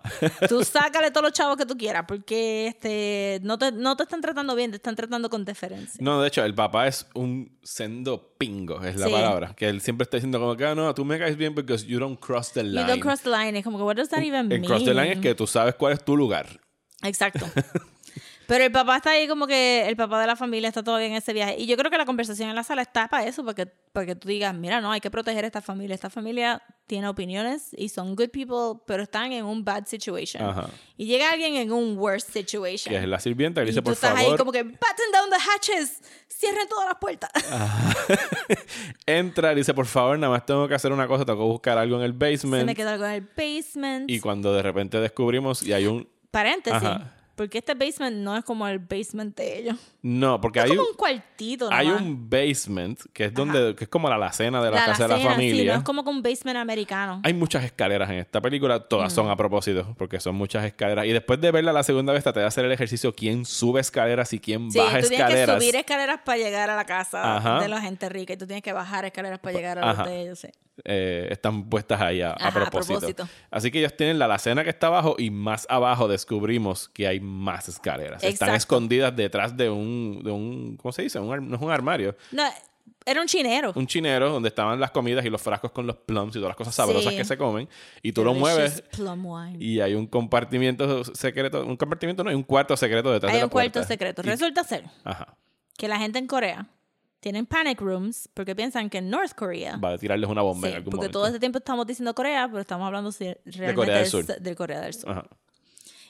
Tú sácale todos los chavos que tú quieras porque este no te, no te están tratando bien, te están tratando con deferencia. No, de hecho, el papá es un sendo pingo, es la Sí. palabra. Que él siempre está diciendo como que, ah, no, tú me caes bien because you don't cross the You line. don't cross the line. Es como que, what does that even el mean? cross the line es que tú sabes cuál es tu lugar. Exacto. Pero el papá está ahí como que el papá de la familia está todavía en ese viaje. Y yo creo que la conversación en la sala está para eso, para que, para que tú digas, mira, no, hay que proteger a esta familia. Esta familia tiene opiniones y son good people, pero están en un bad situation. Ajá. Y llega alguien en un worse situation. Que es la sirvienta que y dice, tú por estás ahí favor, como que, batten down the hatches, cierren todas las puertas. entra y dice, por favor, nada más tengo que hacer una cosa, tengo que buscar algo en el Se me basement. quedó algo en el basement. Y cuando de repente descubrimos y hay un... Paréntesis. Ajá. Porque este basement no es como el basement de ellos. No, porque Es hay, como un cuartito, hay nomás. un basement que es donde que es como la alacena de la, La casa de la alacena, sí, familia. no es como un basement americano. Hay muchas escaleras en esta película, todas Mm. son a propósito, porque son muchas escaleras. Y después de verla la segunda vez, traté de hacer el ejercicio quién sube escaleras y quién Sí, baja tú tienes que escaleras. subir escaleras para llegar a la casa Ajá. de la gente rica y tú tienes que bajar escaleras para llegar a los de ellos. sí. Eh, están puestas ahí a, a Ajá, a propósito. propósito. Así que ellos tienen la alacena que está abajo y más abajo descubrimos que hay más escaleras. Están escondidas detrás de un, de un ¿cómo se dice? Un no es un armario. No, era un chinero. Un chinero donde estaban las comidas y los frascos con los plums y todas las cosas sabrosas Sí. que se comen. Y tú lo mueves plum wine. y hay un compartimiento secreto. Un compartimiento no, hay un cuarto secreto detrás Hay de la un cuarto puerta. secreto. Y- Resulta ser Ajá. que la gente en Corea tienen panic rooms porque piensan que en North Korea Va a tirarles una bomba Sí, en algún porque momento. todo este tiempo estamos diciendo Corea, pero estamos hablando realmente Corea del Sur. Corea del Sur. Ajá.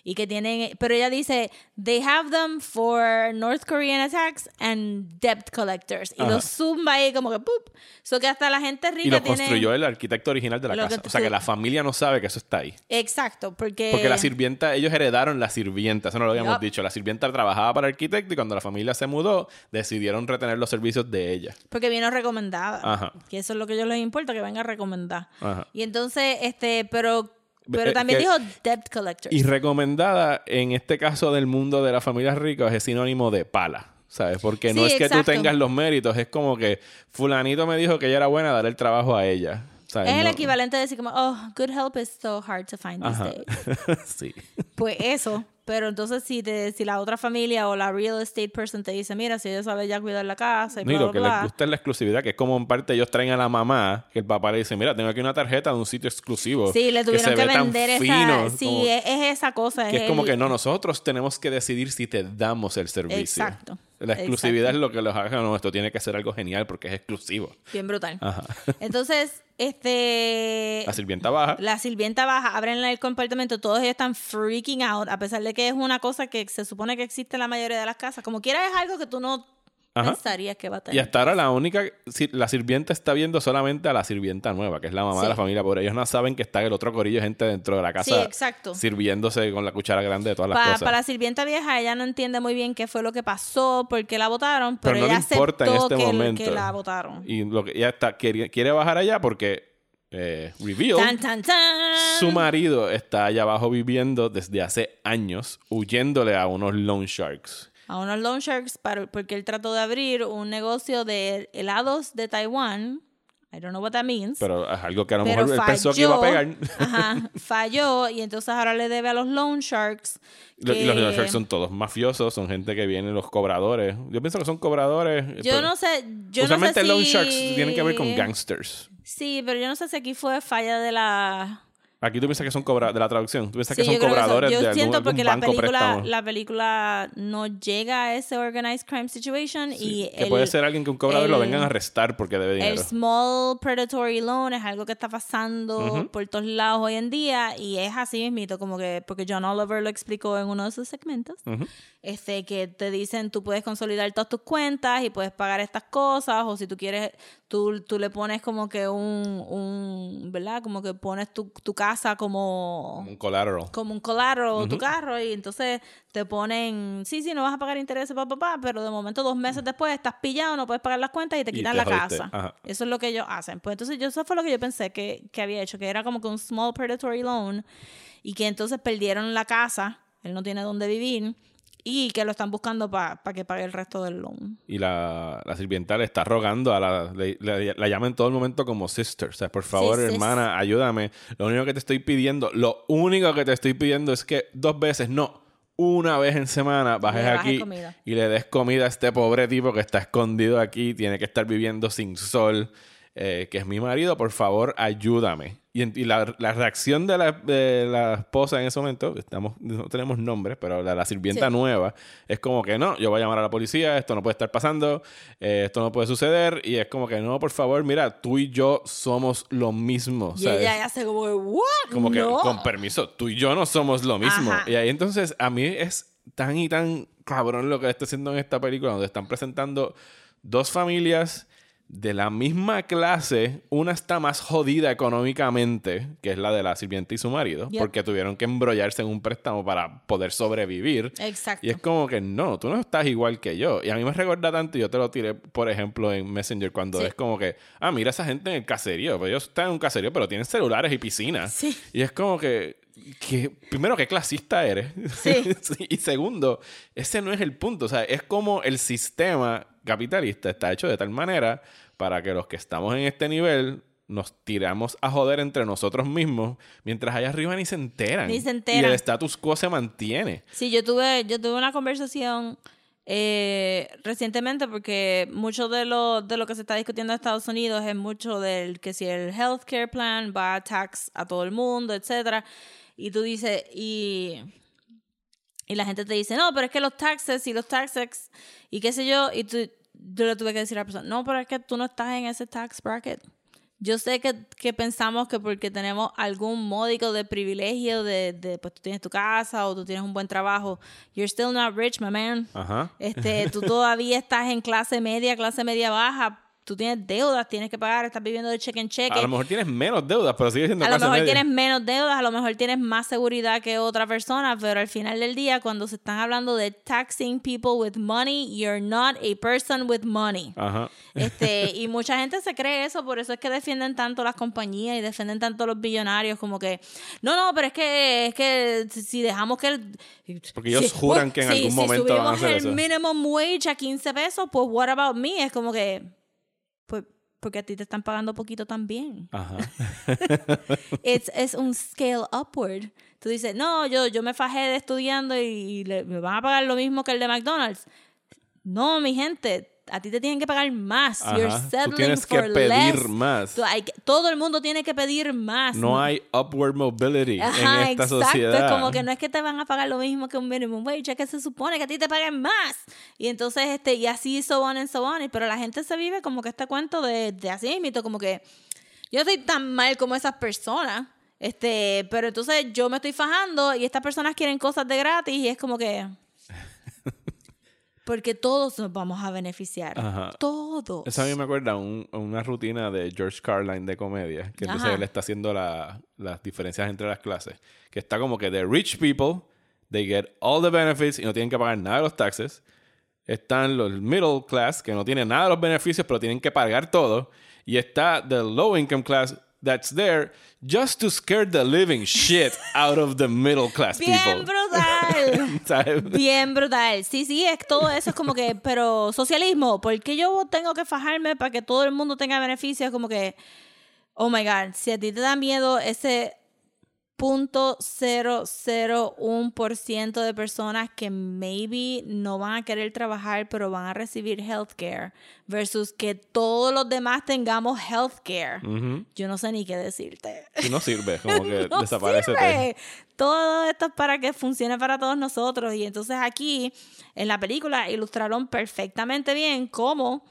Y que tienen, pero ella dice, they have them for North Korean attacks and debt collectors. Y Ajá. los zumba ahí como que, ¡pup! So que hasta la gente rica Y lo tiene... construyó el arquitecto original de la Lo casa. que- O sea que la familia no sabe que eso está ahí. Exacto, porque... Porque la sirvienta, ellos heredaron la sirvienta, eso no lo habíamos dicho. La sirvienta trabajaba para el arquitecto y cuando la familia se mudó, decidieron retener los servicios de ella. Porque vino recomendada. Ajá. Que eso es lo que a ellos les importa, que venga recomendada. Ajá. Y entonces, este, pero... Pero Eh, también que- dijo debt collectors. Y recomendada, en este caso del mundo de las familias ricas, es sinónimo de pala. ¿Sabes? Porque no Sí, es que exacto. tú tengas los méritos, es como que fulanito me dijo que ella era buena, dar el trabajo a ella. ¿Sabes? es el No- equivalente de decir como, oh, good help is so hard to find these days. sí. Pues eso, pero entonces si te, si la otra familia o la real estate person te dice, mira, si ella sabe ya cuidar la casa y No, y bla, lo que bla, les gusta es la exclusividad, que es como en parte ellos traen a la mamá, que el papá le dice, mira, tengo aquí una tarjeta de un sitio exclusivo. Sí, le tuvieron que, tan vender esa. fino, sí, como- es, es esa cosa. que es como que no, nosotros tenemos que decidir si te damos el servicio. Exacto. La exclusividad Exacto. es lo que los haga, no, esto tiene que ser algo genial porque es exclusivo. Bien brutal. Ajá. Entonces, este. La sirvienta baja. La sirvienta baja, abren el compartimento, todos ellos están freaking out, a pesar de que es una cosa que se supone que existe en la mayoría de las casas. Como quiera, es algo que tú no Ajá. pensarías que va a tener. Y hasta ahora la única, la sirvienta está viendo solamente a la sirvienta nueva, que es la mamá de la familia, pero ellos no saben que está el otro corillo de gente dentro de la casa Sí, exacto. sirviéndose con la cuchara grande de todas las Pa- cosas. Para la sirvienta vieja, ella no entiende muy bien qué fue lo que pasó, por qué la votaron, pero, Pero no le ella importa en este que, momento. que la votaron. Y lo que ella está, quiere, quiere bajar allá porque eh, Reveal, Tan, tan, tan. su marido, está allá abajo viviendo desde hace años, huyéndole a unos loan sharks. A unos loan sharks para- porque él trató de abrir un negocio de helados de Taiwán. I don't know what that means. Pero es algo que a lo mejor él pensó que iba a pegar. Ajá, falló y entonces ahora le debe a los loan sharks. Lo- Y que- los loan sharks son todos mafiosos, son gente que viene, los cobradores. Yo pienso que son cobradores. Yo no sé, yo Usualmente no sé loan si... sharks tienen que ver con gangsters. Sí, pero yo no sé si aquí fue falla de la... Aquí tú piensas que son cobradores de la traducción. Tú piensas Sí, que son creo que cobradores yo de algún, siento algún porque la banco película, préstamo. la película no llega a ese organized crime situation y que el, puede ser alguien que un cobrador lo el- vengan a arrestar porque debe el dinero. small predatory loan es algo que está pasando por todos lados hoy en día y es así mismito como que porque John Oliver lo explicó en uno de sus segmentos Ujú. este que te dicen tú puedes consolidar todas tus cuentas y puedes pagar estas cosas o si tú quieres tú, tú le pones como que un, un verdad como que pones tu, tu casa como Un collateral. como un collateral o tu carro y entonces te ponen, sí, sí, no vas a pagar intereses, papá, papá, pero de momento dos meses después estás pillado, no puedes pagar las cuentas y te Y quitan te la jodiste. casa. Ajá. Eso es lo que ellos hacen. Pues entonces yo, eso fue lo que yo pensé que, que había hecho, que era como que un small predatory loan y que entonces perdieron la casa, él no tiene dónde vivir y que lo están buscando para que pague el resto del loan. Y la, la sirvienta le está rogando a la... Le, le- la llama en todo el momento como sister. O sea, por favor, Sí, hermana, ayúdame. Lo único que te estoy pidiendo, lo único que te estoy pidiendo es que dos veces, no, una vez en semana bajes Le aquí comida. y le des comida a este pobre tipo que está escondido aquí, tiene que estar viviendo sin sol, eh, que es mi marido, por favor, ayúdame. Y, la, la reacción de la, de la esposa en ese momento, estamos, no tenemos nombres, pero la, la sirvienta Sí. nueva, es como que no, yo voy a llamar a la policía, esto no puede estar pasando, eh, esto no puede suceder, y es como que no, por favor, mira, tú y yo somos lo mismo. Y ¿sabes? ella hace como, ¿what? Como que, con permiso, tú y yo no somos lo mismo. Ajá. Y ahí entonces, a mí es tan y tan cabrón lo que está haciendo en esta película, donde están presentando dos familias de la misma clase, una está más jodida económicamente, que es la de la sirvienta y su marido, Yep. porque tuvieron que embrollarse en un préstamo para poder sobrevivir. Exacto. Y es como que no, tú no estás igual que yo. Y a mí me recuerda tanto, y yo te lo tiré, por ejemplo, en Messenger, cuando Sí. es como que, ah, mira esa gente en el caserío. Pues ellos están en un caserío, pero tienen celulares y piscinas. Sí. Y es como que, que primero, ¿qué clasista eres? Sí. Y segundo, ese no es el punto. O sea, es como el sistema capitalista está hecho de tal manera para que los que estamos en este nivel nos tiramos a joder entre nosotros mismos, mientras allá arriba ni se enteran. Ni se Y enteran. el status quo se mantiene. Sí, yo tuve, yo tuve una conversación eh, recientemente porque mucho de lo, de lo que se está discutiendo en Estados Unidos es mucho del que si el healthcare plan va a tax a todo el mundo, etcétera. Y tú dices, y, y la gente te dice, no, pero es que los taxes y los taxes y qué sé yo, y tú, yo le tuve que decir a la persona, no, pero es que tú no estás en ese tax bracket. Yo sé que, que pensamos que porque tenemos algún módico de privilegio de, de, pues tú tienes tu casa o tú tienes un buen trabajo, you're still not rich, my man. Ajá. Este, tú todavía estás en clase media, clase media baja, tú tienes deudas, tienes que pagar, estás viviendo de cheque en cheque. A lo mejor tienes menos deudas, pero sigue siendo A lo mejor tienes menos deudas, a lo mejor tienes más seguridad que otra persona, pero al final del día, cuando se están hablando de taxing people with money, you're not a person with money. Ajá. Este, y mucha gente se cree eso, por eso es que defienden tanto las compañías y defienden tanto los billonarios, como que, no, no, pero es que, es que si dejamos que el... Porque ellos juran que en algún momento van a hacer si eso. subimos el minimum wage a 15 pesos, pues what about me? Es como que, pues, porque a ti te están pagando poquito también. Ajá. Es, es un scale upward. Tú dices, no, yo, yo me fajé de estudiando y, y le- me van a pagar lo mismo que el de McDonald's. No, mi gente, a ti te tienen que pagar más. You're Ajá. Tú settling tienes que for pedir less. más. Tú- hay que- todo el mundo tiene que pedir más. No hay upward mobility Ajá, en esta exacto. sociedad. Es como que no es que te van a pagar lo mismo que un minimum wage, es que se supone que a ti te paguen más. Y entonces, este, y así, so on and so on. Pero la gente se vive como que este cuento de, de así mismo, como que yo estoy tan mal como esas personas. Este, pero entonces yo me estoy fajando y estas personas quieren cosas de gratis y es como que. Porque todos nos vamos a beneficiar. Ajá. Todos. Eso a mí me acuerda un- una rutina de George Carlin de comedia, que entonces Ajá. él está haciendo la- las diferencias entre las clases, que está como que the rich people, they get all the benefits y no tienen que pagar nada de los taxes. Están los middle class, que no tienen nada de los beneficios, pero tienen que pagar todo. Y está the low income class that's there just to scare the living shit out of the middle class Bien people. brutal. ¿Sabes? Bien brutal. Sí, sí, es todo eso es como que, pero socialismo, ¿por qué yo tengo que fajarme para que todo el mundo tenga beneficios? Como que, oh my God, si a ti te da miedo ese punto ciento de personas que maybe no van a querer trabajar, pero van a recibir healthcare, versus que todos los demás tengamos healthcare. Ujú. Yo no sé ni qué decirte. Y no sirve, como que no desaparece. Todo esto es para que funcione para todos nosotros. Y entonces aquí, en la película, ilustraron perfectamente bien cómo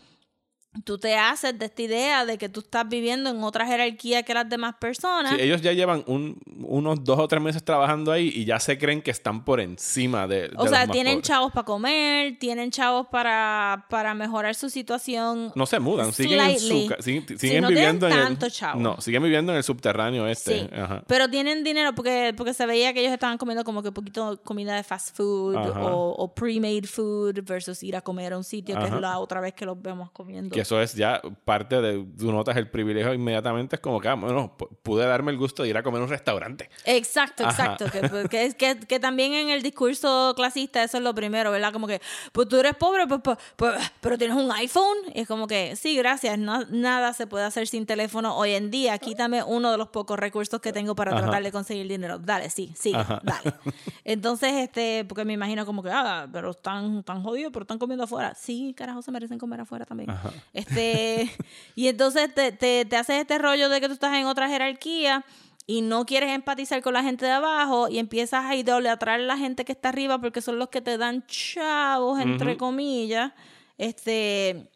tú te haces de esta idea de que tú estás viviendo en otra jerarquía que las demás personas. Sí, ellos ya llevan un- unos dos o tres meses trabajando ahí y ya se creen que están por encima de. de o los sea, más tienen pobres. chavos para comer, tienen chavos para, para mejorar su situación. No se mudan, siguen, en su siguen, siguen no tienen viviendo en el. tanto chavo. No, siguen viviendo en el subterráneo este. Sí, Ajá. pero tienen dinero porque, porque se veía que ellos estaban comiendo como que poquito comida de fast food Ajá. o, o pre-made food versus ir a comer a un sitio que Ajá. es la otra vez que los vemos comiendo. Que eso es ya parte de. Tú notas el privilegio inmediatamente. Es como que, ah, bueno, pu- pude darme el gusto de ir a comer a un restaurante. Exacto, Ajá. exacto. Que, pues, que, que, también en el discurso clasista eso es lo primero, ¿verdad? Como que, pues tú eres pobre, pues, pues, pues, pero tienes un iPhone. Y es como que, sí, gracias, no, nada se puede hacer sin teléfono hoy en día. Quítame uno de los pocos recursos que tengo para Ajá. tratar de conseguir dinero. Dale, sí, sí, dale. Entonces, este, porque me imagino como que, ah, pero están, están jodidos, pero están comiendo afuera. Sí, carajo, se merecen comer afuera también. Ajá. Este, y entonces te, te, te haces este rollo de que tú estás en otra jerarquía y no quieres empatizar con la gente de abajo y empiezas a idolatrar a la gente que está arriba porque son los que te dan chavos, entre comillas. Este.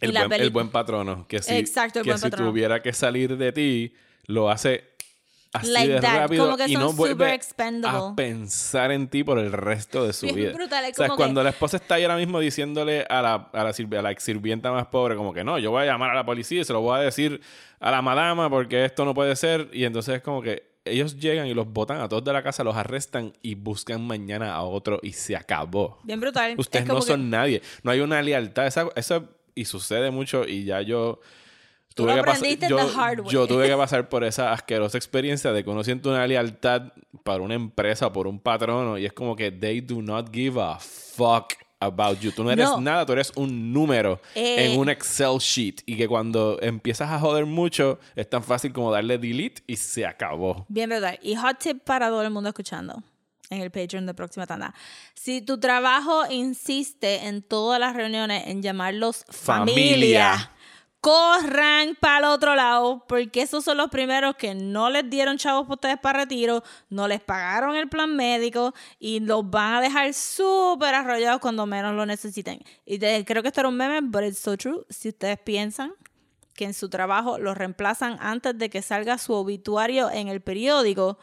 El, buen, el buen patrón. Que si, Exacto, el que si patrono. tuviera que salir de ti, lo hace así Like de that, rápido como que y son no vuelve a pensar en ti por el resto de su Bien vida. brutal, es o sea, como cuando que- la esposa está ahí ahora mismo diciéndole a la, a la, sirvi- a la ex sirvienta más pobre, como que no, yo voy a llamar a la policía y se lo voy a decir a la madama porque esto no puede ser. Y entonces es como que ellos llegan y los botan a todos de la casa, los arrestan y buscan mañana a otro y se acabó. Bien brutal. Ustedes Es no como que- son nadie. No hay una lealtad. Esa, esa- y sucede mucho y ya yo... Tú Tuve que pasar, aprendiste yo, the hard way. yo tuve que pasar por esa asquerosa experiencia de que uno siente una lealtad para una empresa o por un patrono y es como que they do not give a fuck about you. Tú no eres No. nada, tú eres un número Eh. en un Excel sheet y que cuando empiezas a joder mucho es tan fácil como darle delete y se acabó. Bien verdad. Y hot tip para todo el mundo escuchando en el Patreon de próxima tanda. Si tu trabajo insiste en todas las reuniones en llamarlos familia, Familia. Corran para el otro lado, porque esos son los primeros que no les dieron chavos para ustedes para retiro, no les pagaron el plan médico y los van a dejar súper arrollados cuando menos lo necesiten. Y te- creo que esto era un meme, but it's so true. Si ustedes piensan que en su trabajo los reemplazan antes de que salga su obituario en el periódico,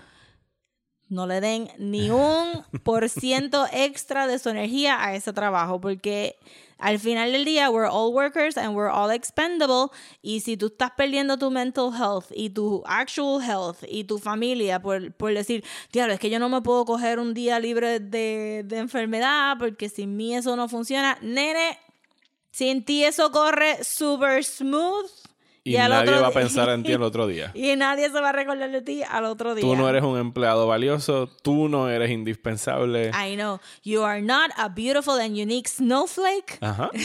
no le den ni un por ciento extra de su energía a ese trabajo, porque al final del día we're all workers and we're all expendable y si tú estás perdiendo tu mental health y tu actual health y tu familia por, por decir, diablo, es que yo no me puedo coger un día libre de, de enfermedad porque sin mí eso no funciona, nene, sin ti eso corre super smooth. Y, al nadie va a pensar en ti el otro día. Y nadie se va a recordar de ti al otro día. Tú no eres un empleado valioso, tú no eres indispensable. I know. You are not a beautiful and unique snowflake. Ajá.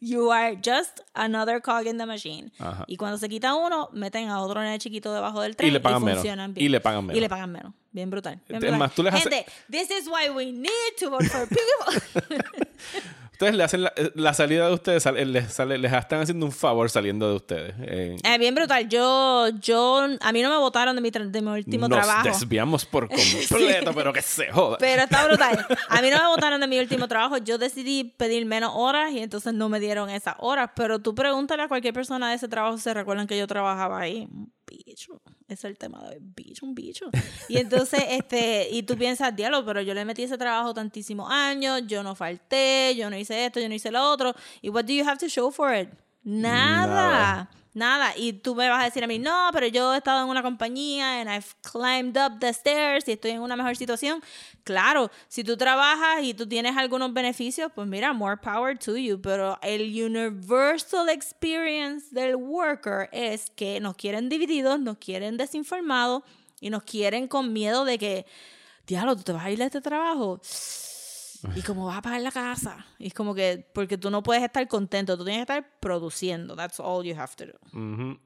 You are just another cog in the machine. Ajá. Y cuando se quita uno, meten a otro nene chiquito debajo del tren le pagan menos. funcionan bien. Y le pagan menos. Y le pagan menos. Bien brutal. bien Es brutal. más, tú les Gente, this is why we need to vote for people. Ustedes le hacen la, eh, la salida de ustedes, sale- les, sale- les están haciendo un favor saliendo de ustedes. Eh, Eh, bien brutal. Yo, yo, a mí no me votaron de mi, de mi último nos trabajo. desviamos por completo, pero que se joda. Pero está brutal. A mí no me votaron de mi último trabajo. Yo decidí pedir menos horas y entonces no me dieron esas horas. Pero tú pregúntale a cualquier persona de ese trabajo si se recuerdan que yo trabajaba ahí. Bicho. Ese es el tema de hoy. Bicho, un bicho. Y entonces, este, y tú piensas, diablo, pero yo le metí ese trabajo tantísimos años, yo no falté, yo no hice esto, yo no hice lo otro. ¿Y what do you have to show for it? Nada. Nada. Nada, y tú me vas a decir a mí, no, pero yo he estado en una compañía and I've climbed up the stairs y estoy en una mejor situación. Claro, si tú trabajas y tú tienes algunos beneficios, pues mira, more power to you. Pero el universal experience del worker es que nos quieren divididos, nos quieren desinformados y nos quieren con miedo de que, diablo, tú te vas a ir de este trabajo. ¿Y cómo vas a pagar la casa? Y es como que, porque tú no puedes estar contento, tú tienes que estar produciendo. That's all you have to do.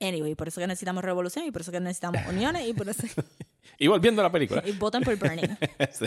Anyway, por eso que necesitamos revolución y por eso que necesitamos uniones y por eso Y volviendo a la película. y voten por Bernie. Sí.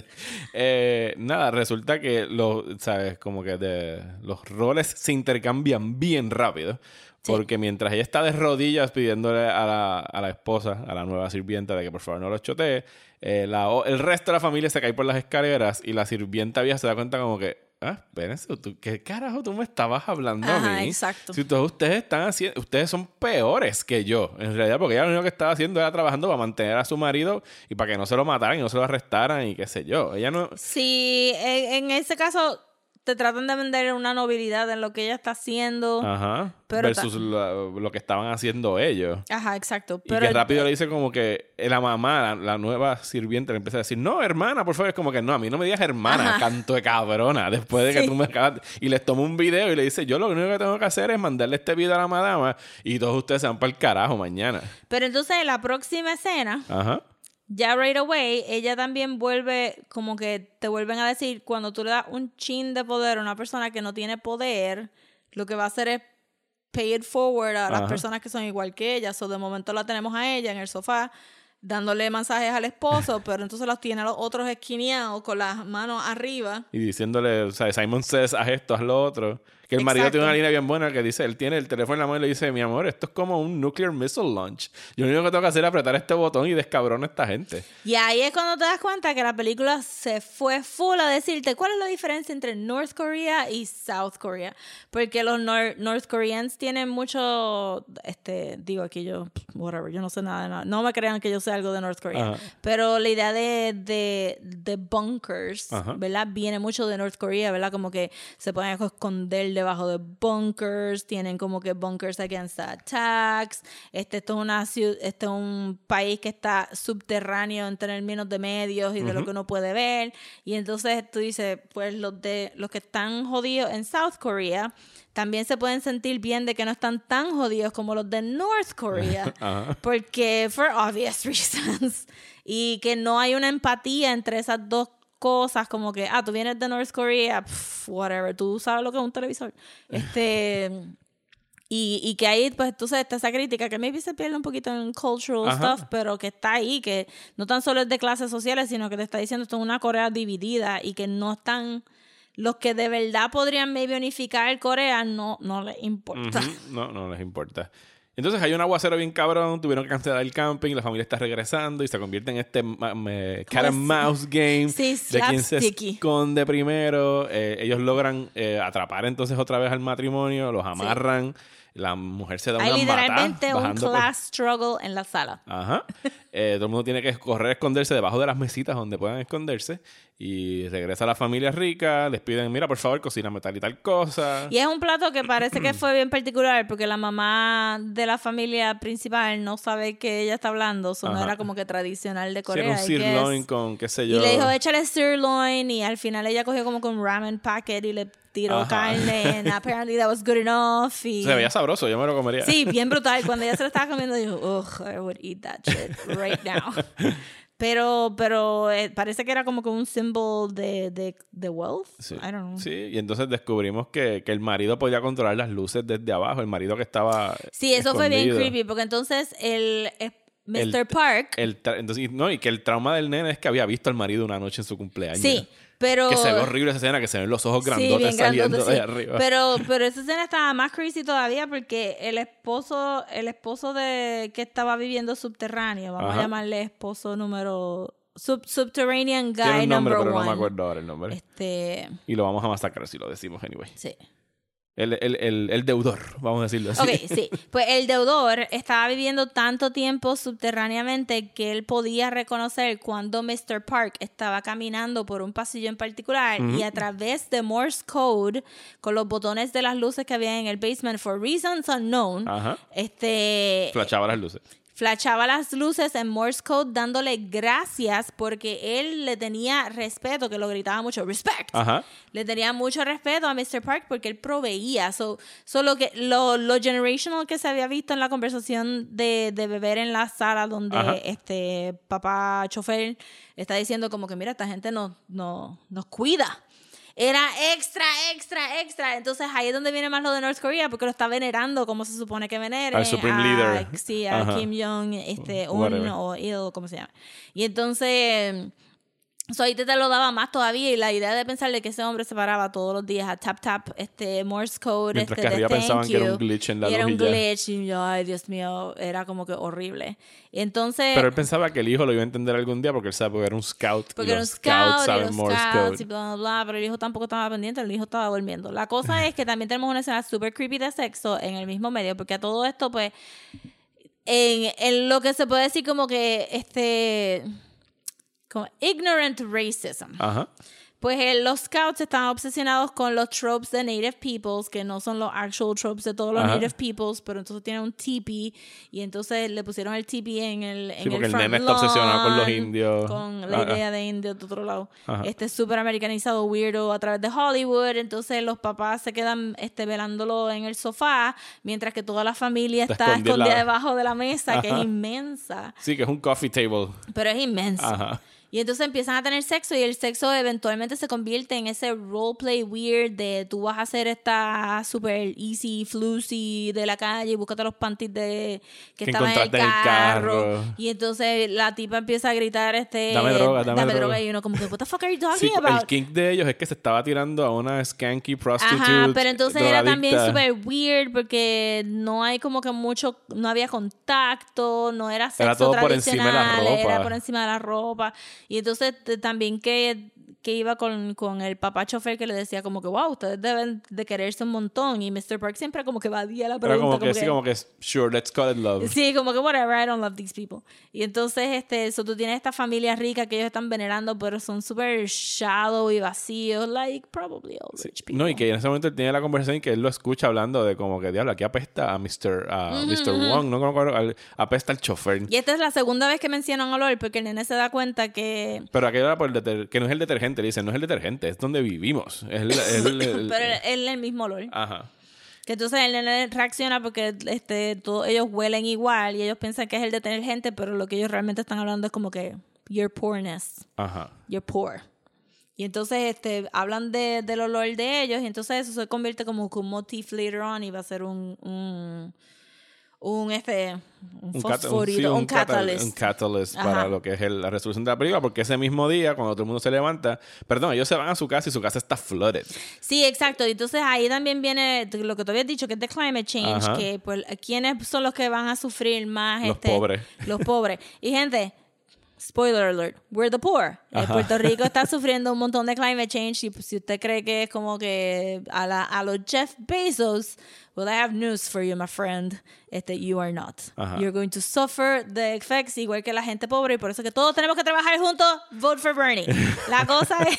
Eh, nada, resulta que los, sabes, como que de- los roles se intercambian bien rápido. Sí. Porque mientras ella está de rodillas pidiéndole a la, a la esposa, a la nueva sirvienta, de que por favor no lo chotee, eh, la el resto de la familia se cae por las escaleras y la sirvienta vieja se da cuenta como que, ah, espérense, ¿tú, ¿qué carajo tú me estabas hablando a mí? exacto. Si todos ustedes están haciendo, ustedes son peores que yo, en realidad, porque ella lo único que estaba haciendo era trabajando para mantener a su marido y para que no se lo mataran y no se lo arrestaran y qué sé yo. Ella no... En, en ese caso te tratan de vender una nobilidad en lo que ella está haciendo. Ajá. Pero versus lo, lo que estaban haciendo ellos. Ajá, exacto. Y Pero que rápido le dice como que la mamá, la, la nueva sirviente, le empieza a decir, no, hermana, por favor. Es como que no, a mí no me digas hermana, Ajá. canto de cabrona, después de que Sí. tú me acabas... Y les toma un video y le dice, yo lo único que tengo que hacer es mandarle este video a la madama y todos ustedes se van para el carajo mañana. Pero entonces en la próxima escena, Ajá. Ya right away, ella también vuelve, como que te vuelven a decir, cuando tú le das un chin de poder a una persona que no tiene poder, lo que va a hacer es pay it forward a las Ajá. personas que son igual que ella. So, de momento la tenemos a ella en el sofá dándole mensajes al esposo, pero entonces los tiene a los otros esquineados con las manos arriba. Y diciéndole, o sea, Simon says, haz esto, haz lo otro. Que el marido tiene Exacto. una línea bien buena que dice, él tiene el teléfono en la mano y le dice, mi amor, esto es como un nuclear missile launch. Yo lo único que tengo que hacer es apretar este botón y descabrón a esta gente. Y ahí es cuando te das cuenta que la película se fue full a decirte cuál es la diferencia entre North Korea y South Korea. Porque los Nor- North Koreans tienen mucho, este, digo aquí yo, whatever, yo no sé nada de nada. No me crean que yo sé algo de North Korea. Ajá. Pero la idea de, de, de bunkers, Ajá. ¿verdad? Viene mucho de North Korea, ¿verdad? Como que se pueden esconder debajo de bunkers, tienen como que bunkers against attacks. Este, esto es, una, este es un país que está subterráneo en términos de medios y de lo que uno puede ver. Y entonces tú dices, pues los, de, los que están jodidos en South Korea también se pueden sentir bien de que no están tan jodidos como los de North Korea. Porque, for obvious reasons. Y que no hay una empatía entre esas dos cosas, como que, ah, tú vienes de North Korea, pff, whatever, tú sabes lo que es un televisor. Este. Y, y que ahí, pues, entonces está esa crítica que maybe se pierde un poquito en cultural Ajá. stuff, pero que está ahí, que no tan solo es de clases sociales, sino que te está diciendo esto es una Corea dividida y que no están. Los que de verdad podrían maybe unificar Corea no, no les importa. No, no les importa. Entonces hay un aguacero bien cabrón, tuvieron que cancelar el camping, la familia está regresando y se convierte en este me- cat and mouse game Sí, de quién se esconde primero. Eh, ellos logran eh, atrapar entonces otra vez al matrimonio, los amarran, la mujer se da Hay una literalmente un por- class struggle en la sala. Ajá. Eh, todo el mundo tiene que correr a esconderse debajo de las mesitas donde puedan esconderse. Y regresa la familia rica, les piden, mira, por favor, cocíname tal y tal cosa. Y es un plato que parece que fue bien particular porque la mamá de la familia principal no sabe que ella está hablando. Eso no era como que tradicional de Sí, era Corea. un sirloin con, qué sé Y yo. le dijo, échale sirloin. Y al final ella cogió como con ramen packet y le tiró Ajá. carne. And apparently that was good enough. Y... Se veía sabroso, yo me lo comería. Sí, bien brutal. Cuando ella se lo estaba comiendo, yo, ugh, I would eat that shit right now. Pero, pero eh, parece que era como que un símbolo de, de, de wealth. Sí. I don't know. Sí, y entonces descubrimos que, que el marido podía controlar las luces desde abajo, el marido que estaba. Sí, eso fue bien creepy, porque entonces el, eh, Mr. El- Park, El entonces, no, y que el trauma del nene es que había visto al marido una noche en su cumpleaños. sí, pero... Que se ve horrible esa escena, que se ven los ojos grandotes saliendo grandote, de sí. arriba. Pero, pero esa escena estaba más crazy todavía porque el esposo, el esposo de que estaba viviendo subterráneo, vamos Ajá. a llamarle esposo número sub, subterranean guy Tiene un nombre, number pero no one. me acuerdo ahora el nombre. Este, Y lo vamos a masacrar si lo decimos, anyway. sí. El, el, el, el deudor, vamos a decirlo así. Ok, sí. Pues el deudor estaba viviendo tanto tiempo subterráneamente que él podía reconocer cuando Mr. Park estaba caminando por un pasillo en particular y a través de Morse Code, con los botones de las luces que había en el basement, for reasons unknown, Ajá. este Flashaba las luces. Flashaba las luces en Morse Code dándole gracias porque él le tenía respeto, que lo gritaba mucho, respect. Ajá. Le tenía mucho respeto a Mr. Park porque él proveía. So, solo que lo, lo generational que se había visto en la conversación de, de beber en la sala donde Ajá. este papá chofer está diciendo como que mira, esta gente nos, nos, nos cuida. Era extra, extra, extra. Entonces ahí es donde viene más lo de North Korea, porque lo está venerando como se supone que venere. Al Supreme a- Leader. Sí, a Ajá. Kim Jong, este, Whatever. O Il, como se llama. Y entonces, so ahí te, te lo daba más todavía. Y la idea de pensar de que ese hombre se paraba todos los días a tap tap, este Morse code, Mientras este, que arriba pensaban que era un glitch en la y era un y glitch. Y yo, ay, Dios mío, era como que horrible. Y entonces. Pero él pensaba que el hijo lo iba a entender algún día porque él sabe que era un scout. Porque y era un scout, scouts y saben los Morse scouts code. y bla, bla, bla, pero el hijo tampoco estaba pendiente, el hijo estaba durmiendo. La cosa es que también tenemos una escena super creepy de sexo en el mismo medio, porque a todo esto, pues, en, en lo que se puede decir como que, este, como ignorant racism. Ajá. Pues eh, los scouts están obsesionados con los tropes de Native Peoples, que no son los actual tropes de todos los Ajá. Native Peoples, pero entonces tienen un tipi y entonces le pusieron el tipi en el en Sí, porque el front nene está obsesionado con los lawn, indios. Con la Ajá. idea de indios de otro lado. Ajá. Este súper americanizado, weirdo, a través de Hollywood. Entonces los papás se quedan este, velándolo en el sofá, mientras que toda la familia Está está, escondida. escondida debajo de la mesa, que es inmensa. Sí, que es un coffee table. Pero es inmensa. Ajá. Y entonces empiezan a tener sexo y el sexo eventualmente se convierte en ese roleplay weird de tú vas a hacer esta super easy, flusy de la calle y búscate los panties de que, Que estaban en el carro. Y entonces la tipa empieza a gritar este Dame droga, dame droga. y uno como que what the fuck are you talking Sí, about? el kink de ellos es que se estaba tirando a una skanky prostitute. Ajá, pero entonces era también súper weird porque no hay como que mucho, no había contacto, no era sexo Era todo por encima de la tradicional, Era ropa. por encima de la ropa. Y entonces también que, que iba con, con el papá chofer que le decía como que, wow, ustedes deben de quererse un montón. Y Mr. Park siempre como que evadía la pregunta. como que, sí, como que, sure, let's call it love. Sí, como que whatever, I don't love these people. Y entonces, este, eso tú tienes esta familia rica que ellos están venerando, pero son súper shallow y vacíos, like probably all rich people. No, y que en ese momento él tiene la conversación y que él lo escucha hablando de como que, diablo, aquí apesta a Mr. a Mr. Wong, no me acuerdo, al- apesta al chofer. Y esta es la segunda vez que mencionan olor porque el nene se da cuenta que... Pero aquello era por el deter- que no es el detergente, le dicen, no es el detergente, es donde vivimos. Es el, es el- el- Pero es el mismo olor. Ajá. Que entonces el nene reacciona porque este, todos ellos huelen igual y ellos piensan que es el detergente, pero lo que ellos realmente están hablando es como que your poorness, Ajá. you're poor. Y entonces este, hablan de, del olor de ellos y entonces eso se convierte como un motif later on y va a ser un... un un este un, Un, cat- fosforito, sí, un, un catal- catalyst. un catalyst Ajá. para lo que es el- la resolución de la película, porque ese mismo día, cuando todo el mundo se levanta, perdón, ellos se van a su casa y su casa está flooded. Sí, exacto. Y entonces ahí también viene lo que tú habías dicho, que es de climate change, Ajá. que pues, ¿quiénes son los que van a sufrir más? Los este, pobres. Los pobres. Y gente, spoiler alert, we're the poor. Eh. Puerto Rico está sufriendo un montón de climate change y pues, si usted cree que es como que a, la, a los Jeff Bezos, well, I have news for you, my friend. Este, you are not. Ajá. You're going to suffer the effects igual que la gente pobre y por eso que todos tenemos que trabajar juntos. Vote for Bernie. La cosa es...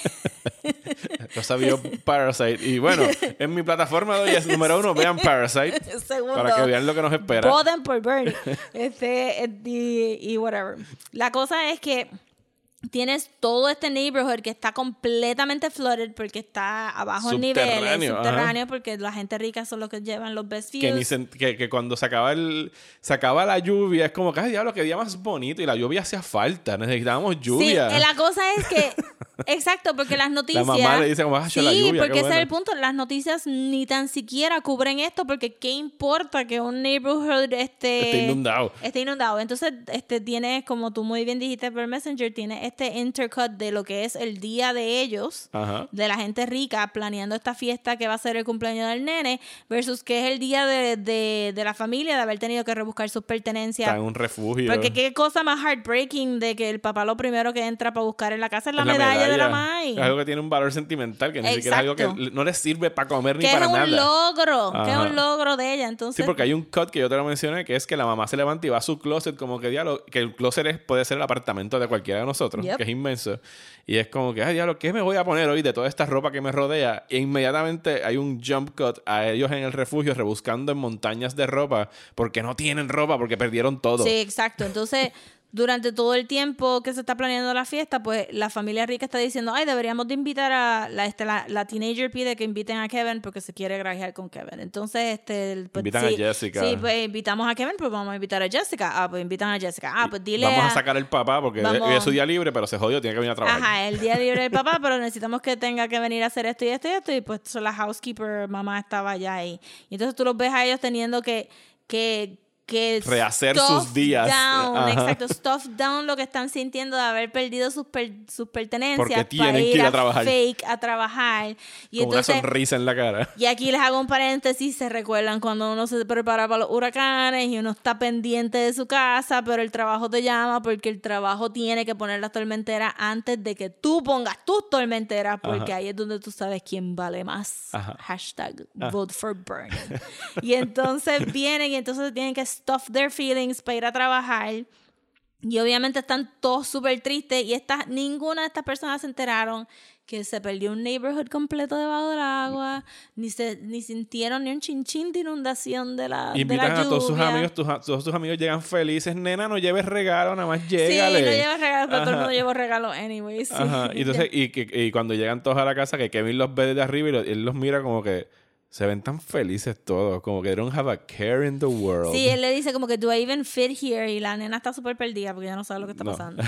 Lo sabía Parasite. Y bueno, en mi plataforma de hoy es número uno, vean Parasite. Segundo. Para que vean lo que nos espera. Voten por Bernie. Este, eh, y, y whatever. La cosa es que tienes todo este neighborhood que está completamente flooded porque está a bajos niveles, Subterráneo, ajá. porque la gente rica son los que llevan los best views. Que, ni se- que, que cuando se acaba, el, se acaba la lluvia, es como que, ay, diablo, qué día más bonito. Y la lluvia hacía falta, necesitábamos lluvia. eh, la cosa es que, exacto, porque las noticias. mamá le dice como, "Ah, sí, la lluvia, porque ese es bueno". el punto. Las noticias ni tan siquiera cubren esto, porque qué importa que un neighborhood esté, Esté inundado. esté inundado. Entonces, este tiene, como tú muy bien dijiste por Messenger, tiene este intercut de lo que es el día de ellos, Ajá. de la gente rica planeando esta fiesta que va a ser el cumpleaños del nene, versus que es el día de, de, de la familia de haber tenido que rebuscar sus pertenencias. Está en un refugio. Porque qué cosa más heartbreaking de que el papá lo primero que entra para buscar en la casa es la, Es medalla, de la Mai. Es algo que tiene un valor sentimental, que ni siquiera es algo que no le sirve para comer ni Que es para un nada. logro, que es un logro de ella. Entonces, Sí, porque hay un cut que yo te lo mencioné, que es que la mamá se levanta y va a su closet, como que diablo, que el closet es- puede ser el apartamento de cualquiera de nosotros, Yep. que es inmenso. Y es como que, ay, diablo, ¿qué me voy a poner hoy de toda esta ropa que me rodea? E inmediatamente hay un jump cut a ellos en el refugio rebuscando en montañas de ropa porque no tienen ropa, porque perdieron todo. Sí, exacto. Entonces, durante todo el tiempo que se está planeando la fiesta, pues la familia rica está diciendo, ay, deberíamos de invitar a la, este, la, la teenager pide que inviten a Kevin porque se quiere grajear con Kevin. Entonces, este, el- pues, Invitan a Jessica. Sí, pues invitamos a Kevin, pues vamos a invitar a Jessica. Ah, pues invitan a Jessica. Ah, pues dile Vamos a a- sacar al papá porque Vamos- es su día libre, pero se jodió, tiene que venir a trabajar. Ajá, el día libre del papá, pero necesitamos que tenga que venir a hacer esto y esto y esto. Y pues la housekeeper, mamá estaba allá ahí. Y entonces tú los ves a ellos teniendo que, que, que Rehacer sus días. Down, exacto, stuff down lo que están sintiendo de haber perdido sus, per- sus pertenencias. Porque para tienen que ir a trabajar. Fake a trabajar. Y Con una sonrisa en la cara. Y aquí les hago un paréntesis, se recuerdan cuando uno se prepara para los huracanes y uno está pendiente de su casa, pero el trabajo te llama porque el trabajo tiene que poner las tormenteras antes de que tú pongas tus tormenteras, porque Ajá. ahí es donde tú sabes quién vale más. Ajá. Hashtag Ah. vote for Bernie. y entonces vienen y entonces tienen que stuff their feelings para ir a trabajar. Y obviamente están todos súper tristes y esta, ninguna de estas personas se enteraron que se perdió un neighborhood completo debajo del agua, ni se ni sintieron ni un chinchín de inundación de la, de Invitan la a todos sus lluvia. amigos, tus, todos tus amigos llegan felices. Nena, no lleves regalo, nada más Sí, llégale. no llevo regalos, pero todo el Ajá. mundo llevó regalos anyway. Sí. Ajá. Y, entonces, y, y cuando llegan todos a la casa, que Kevin los ve desde arriba y, lo- él los mira como que, se ven tan felices todos, como que they don't have a care in the world. Sí, él le dice como que do I even fit here y la nena está súper perdida porque ya no sabe lo que está No. pasando.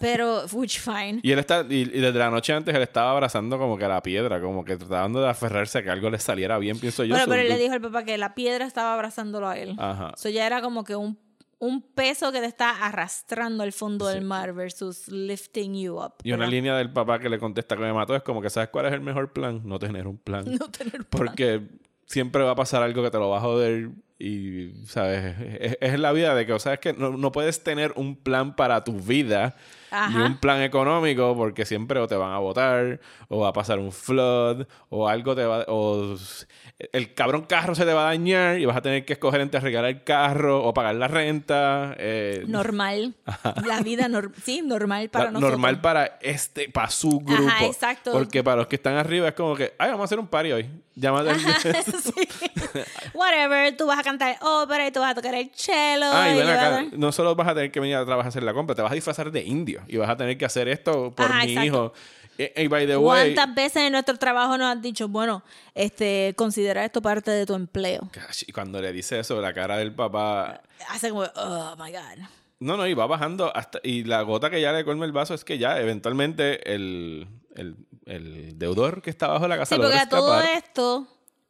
Pero, which fine. Y él está, y, y desde la noche antes él estaba abrazando como que la piedra, como que tratando de aferrarse a que algo le saliera bien, pienso yo. Bueno, pero él le dijo al papá que la piedra estaba abrazándolo a él. Ajá. Eso ya era como que un, un peso que te está arrastrando al fondo del mar versus lifting you up. Y una línea del papá que le contesta que me mató es como que, ¿sabes cuál es el mejor plan? No tener un plan. No tener plan. Porque siempre va a pasar algo que te lo va a joder y, ¿sabes? Es, es la vida de que, o sea, es que no, no puedes tener un plan para tu vida ni Ajá. un plan económico porque siempre o te van a votar o va a pasar un flood o algo te va... o el cabrón carro se te va a dañar y vas a tener que escoger entre arreglar el carro o pagar la renta. eh, Normal. La vida, nor- sí, normal para la- nosotros. normal para este, para su grupo. Ajá, exacto. Porque para los que están arriba es como que, ay, vamos a hacer un party hoy. Llámate al-. Whatever, tú vas a cantar ópera y tú vas a tocar el cello. Ah, y ven a acá, no solo vas a tener que venir a trabajar a hacer la compra, te vas a disfrazar de indio y vas a tener que hacer esto por Ajá, mi exacto. hijo. Y, y by the way, ¿Cuántas veces en nuestro trabajo nos han dicho, bueno, este, considera esto parte de tu empleo? Gosh, y cuando le dice eso, la cara del papá, Hace como, oh my God. no, no, y va bajando hasta, y la gota que ya le colma el vaso es que ya eventualmente el, el, el deudor que está bajo la casa Sí, logra porque a todo escapar. esto,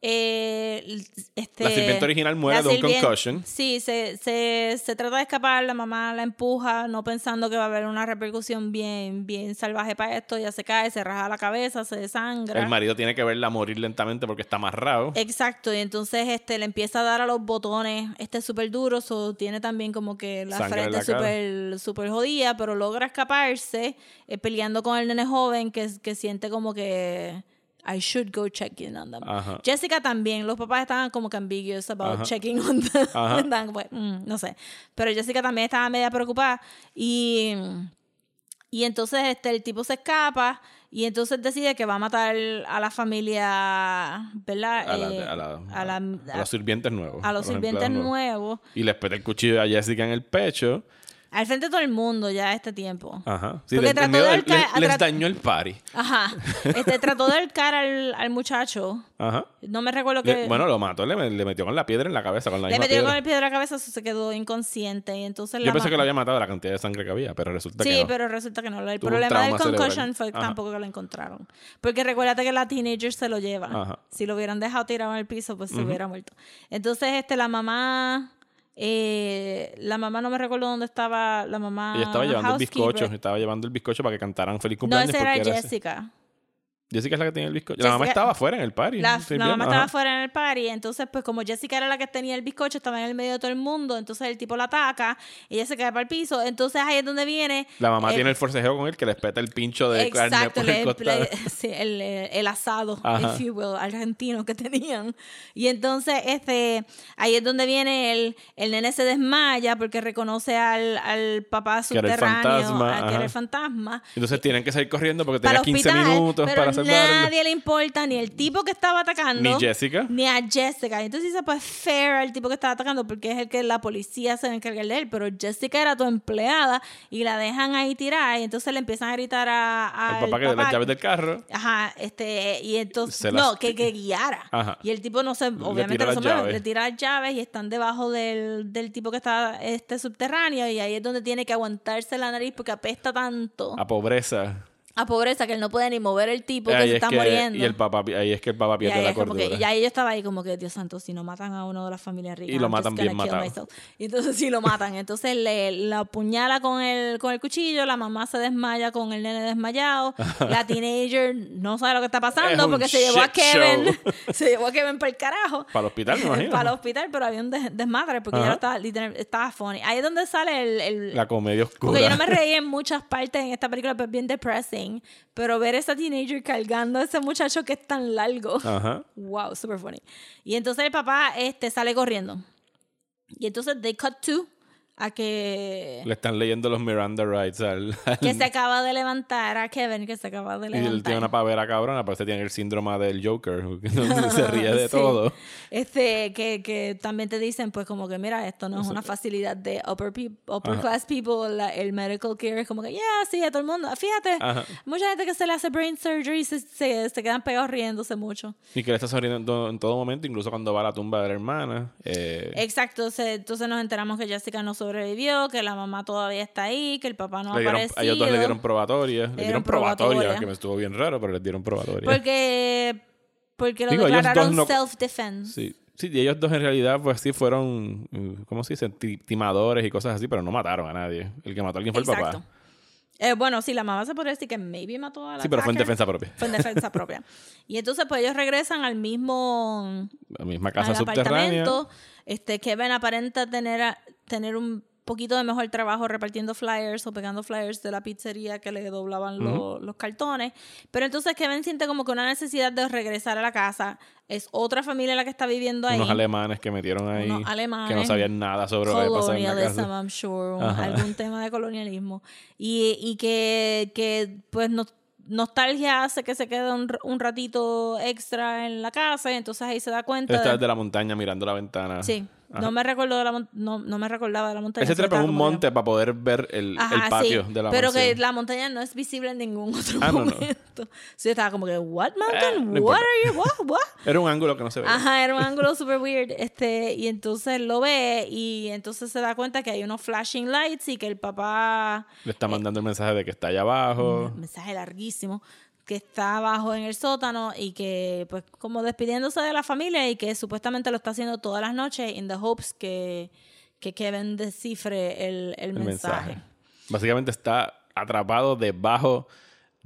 eh, este, La sirvienta original muere de un concussion. Sí, se, se, se trata de escapar, la mamá la empuja, no pensando que va a haber una repercusión bien, bien salvaje para esto, ya se cae, se raja la cabeza, se desangra. El marido tiene que verla morir lentamente porque está amarrado. Exacto, y entonces este le empieza a dar a los botones, este es súper duro, so, tiene también como que la Sangre frente súper súper jodida, pero logra escaparse eh, peleando con el nene joven que, que siente como que I should go check in on them. Ajá. Jessica también, los papás estaban como que ambiguous about Ajá. checking on them. Ajá. Estaban como, mm, no sé, pero Jessica también estaba media preocupada y... Y entonces este, el tipo se escapa y entonces decide que va a matar a la familia, ¿verdad? A, la, Eh, a, la- a la- a los sirvientes nuevos. a los sirvientes nuevos. Y le espeta el cuchillo a Jessica en el pecho. Al frente de todo el mundo ya a este tiempo. Ajá. Sí, Porque le- trató en de del- ahorcar- les, dañó el party. Ajá. Este, trató de ahorcar al, al muchacho. Ajá. No me recuerdo Le- que... bueno, lo mató, le, le metió con la piedra en la cabeza, con la le metió piedra. con el pie de la cabeza, eso se quedó inconsciente. Y entonces Yo la pensé que lo había matado la cantidad de sangre que había, pero resulta Sí, que no. pero resulta que no. El Tuvo problema del cerebral. concussion fue Ajá. tampoco que lo encontraron. Porque recuérdate que la teenager se lo lleva. Ajá. Si lo hubieran dejado tirado en el piso, pues se hubiera muerto. Entonces, este, la mamá... eh, la mamá no me recuerdo dónde estaba la mamá Ella estaba llevando el bizcocho, estaba llevando el bizcocho para que cantaran feliz no cumpleaños. esa era ese- Jessica Jessica es la que tenía el bizcocho. La mamá Jessica- estaba afuera en el party. La, mamá ajá. estaba fuera en el party, entonces pues como Jessica era la que tenía el bizcocho, estaba en el medio de todo el mundo, entonces el tipo la ataca, ella se cae para el piso, entonces ahí es donde viene... La mamá eh, tiene el forcejeo con él que le espeta el pincho de carne Exacto, por el costado. sí, el, eh, el asado, Ajá. if you will, argentino que tenían. Y entonces, este, ahí es donde viene el, el nene se desmaya porque reconoce al, al papá Que era el subterráneo, fantasma, era el fantasma. Entonces tienen que salir corriendo porque tenía el 15 hospital, minutos para nadie le importa ni el tipo que estaba atacando Ni Jessica. ni a Jessica. Entonces dice, pues fair al tipo que estaba atacando porque es el que la policía se va a encargar de él. Pero Jessica era tu empleada y la dejan ahí tirada y entonces le empiezan a gritar a, El papá que le da las llaves del carro. Ajá, este, y entonces, las- no, que, que guiara. Ajá. Y el tipo no se, obviamente tira no las llaves. le tira las llaves y están debajo del, del tipo que está este subterráneo y ahí es donde tiene que aguantarse la nariz porque apesta tanto A pobreza. A pobreza que él no puede ni mover el tipo que Ahí se es está que- muriendo. Y el papá, ahí es que el papá pierde la como que- cordura. y ahí yo estaba ahí como que, Dios santo, si no matan a uno de las familias ricas. Y lo matan bien matado. Y entonces sí lo matan. Entonces le la apuñala con el, con el cuchillo, la mamá se desmaya con el nene desmayado. la teenager no sabe lo que está Es pasando porque se llevó a Kevin. se llevó a Kevin para el carajo. Para el hospital, me imagino. para el hospital, pero había un des- desmadre porque Ajá. ya estaba, literal- estaba funny. Ahí es donde sale el, el- La comedia oscura. porque yo no me reí en muchas partes en esta película, pero es bien depressing. Pero ver a esa teenager cargando a ese muchacho que es tan largo. Ajá. Wow, super funny. Y entonces el papá este, sale corriendo. Y entonces they cut to a que, Le están leyendo los Miranda Rights al, al- que se acaba de levantar, a Kevin que se acaba de y él tiene levantar. una pavera cabrona, parece que tiene el síndrome del Joker, que se ríe de Sí. todo. Este, que, que también te dicen, pues, como que, mira, esto no es una facilidad de upper, upper class people. la- el medical care es como que, yeah, sí, a todo el mundo. Fíjate, Ajá. mucha gente que se le hace brain surgery se, se, se quedan pegados riéndose mucho. Y que le está sonriendo en todo momento, incluso cuando va a la tumba de la hermana. Eh, Exacto, se- entonces nos enteramos que Jessica no sobrevivió, que la mamá todavía está ahí, que el papá no ha a aparecido. ellos dos le dieron probatoria. Le dieron probatoria, probatoria. que me estuvo bien raro, pero les dieron probatoria. Porque, porque lo Digo, declararon no- self-defense. Sí. Sí, y ellos dos en realidad, pues sí fueron, eh, ¿cómo se dice? Ti- Timadores y cosas así, pero no mataron a nadie. El que mató a alguien fue el papá. Eh, bueno, sí, la mamá se podría decir que maybe mató a la Sí, pero fue en defensa propia. Fue en defensa propia. Y entonces, pues ellos regresan al mismo La misma casa al subterránea. apartamento. Este, Kevin aparenta tener, a- tener un poquito de mejor trabajo repartiendo flyers o pegando flyers de la pizzería que le doblaban lo- los cartones. Pero entonces Kevin siente como que una necesidad de regresar a la casa. Es otra familia la que está viviendo ahí. Unos alemanes que metieron ahí. Unos Que no alemanes. sabían nada sobre lo que pasaba en la casa. I'm sure, un- algún tema de colonialismo. Y, y que, que, pues, no- nostalgia hace que se quede un, un ratito extra en la casa y entonces ahí se da cuenta. Está de- desde la montaña mirando la ventana. Sí, Ajá. no me recordó de la no, no me recordaba de la montaña. Él se so trepa estaba un que- monte para poder ver el, Ajá, el patio sí, de la Pero que mansión. la montaña no es visible en ningún otro Ah, no, no. momento. Sí, estaba como que, what mountain? Eh, no what are you? What? What? Era un ángulo que no se veía. Ajá, era un ángulo super weird. Este, y entonces lo ve y entonces se da cuenta que hay unos flashing lights y que el papá, Le está mandando el mensaje de que está allá abajo. un mensaje larguísimo, que está abajo en el sótano y que pues como despidiéndose de la familia y que supuestamente lo está haciendo todas las noches in the hopes que, que Kevin descifre el, el el mensaje. mensaje. Básicamente está atrapado debajo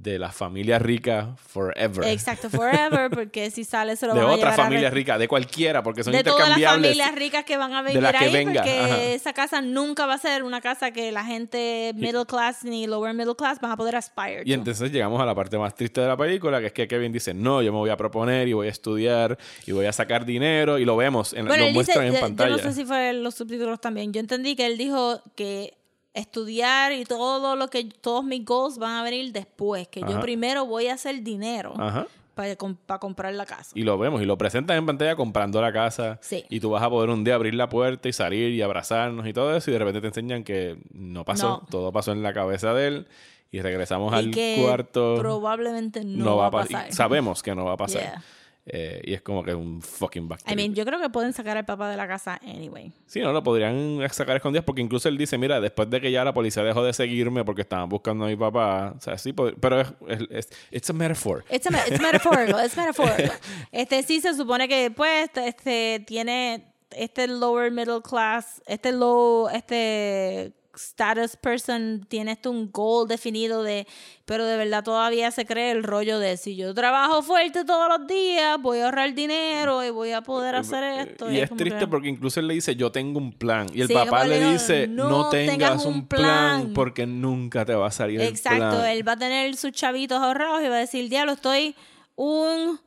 de la familia rica forever. Exacto, forever, porque si sale se lo de van a otra a familia rica, de cualquiera, porque son de todas las intercambiables. familias ricas que van a de las que ahí, venga, porque ajá. esa casa nunca va a ser una casa que la gente middle class ni lower middle class van a poder aspire Y to. entonces llegamos a la parte más triste de la película, que es que Kevin dice, no, yo me voy a proponer y voy a estudiar y voy a sacar dinero y lo vemos, en, Bueno, lo dice, muestran en pantalla. yo no sé si fue en los subtítulos también. Yo entendí que él dijo que estudiar y todo lo que todos mis goals van a venir después, que yo primero voy a hacer dinero Ajá. para, para comprar la casa. Y lo vemos y lo presentan en pantalla comprando la casa. Sí. Y tú vas a poder un día abrir la puerta y salir y abrazarnos y todo eso. Y de repente te enseñan que no pasó. No. Todo pasó en la cabeza de él. Y regresamos y al que cuarto. probablemente no, no va a pa- pasar. y sabemos que no va a pasar. Yeah. Eh, y es como que un fucking I backtrip. mean, yo creo que pueden sacar al papá de la casa anyway. Sí, no, lo podrían sacar escondidas porque incluso él dice, mira, después de que ya la policía dejó de seguirme porque estaban buscando a mi papá, o sea, sí, pero es, es, es it's a metaphor. It's, a, it's metaphorical, it's metaphorical. Este sí se supone que pues este tiene este lower middle class, este low, este status person tiene esto un goal definido de, pero de verdad todavía se cree el rollo de si yo trabajo fuerte todos los días, voy a ahorrar dinero y voy a poder hacer esto. Y es triste que- porque incluso él le dice, yo tengo un plan. Y el Sí, papá le digo, dice, "No no, tengas, tengas un un plan, plan". porque nunca te va a salir Exacto, el plan. él va a tener sus chavitos ahorrados y va a decir, diablo, estoy un,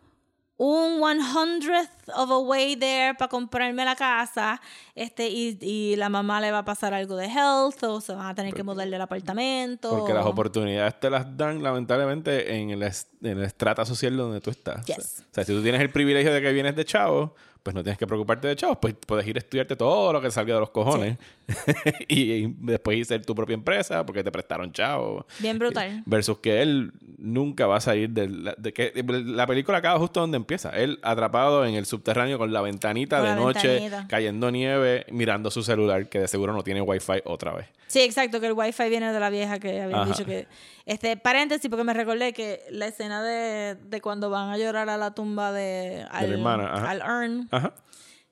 un one hundredth of a way there para comprarme la casa, este, y, y la mamá le va a pasar algo de health, o se van a tener que mudar del apartamento. Porque las oportunidades te las dan, lamentablemente, en el, en el estrata social donde tú estás. Yes. O, sea, o sea, si tú tienes el privilegio de que vienes de chavo, pues no tienes que preocuparte de chavos, pues puedes ir a estudiarte todo lo que salga de los cojones y después ser tu propia empresa porque te prestaron chavos. Bien brutal. Versus que él nunca va a salir de, la, de que la película acaba justo donde empieza. Él atrapado en el subterráneo con la ventanita Con de la noche, ventanita. cayendo nieve, mirando su celular, que de seguro no tiene wifi otra vez. Sí, exacto, que el wifi viene de la vieja que había Ajá. dicho que... Este, paréntesis, porque me recordé que la escena de, de cuando van a llorar a la tumba de... Al, hermana, ajá. al Ajá.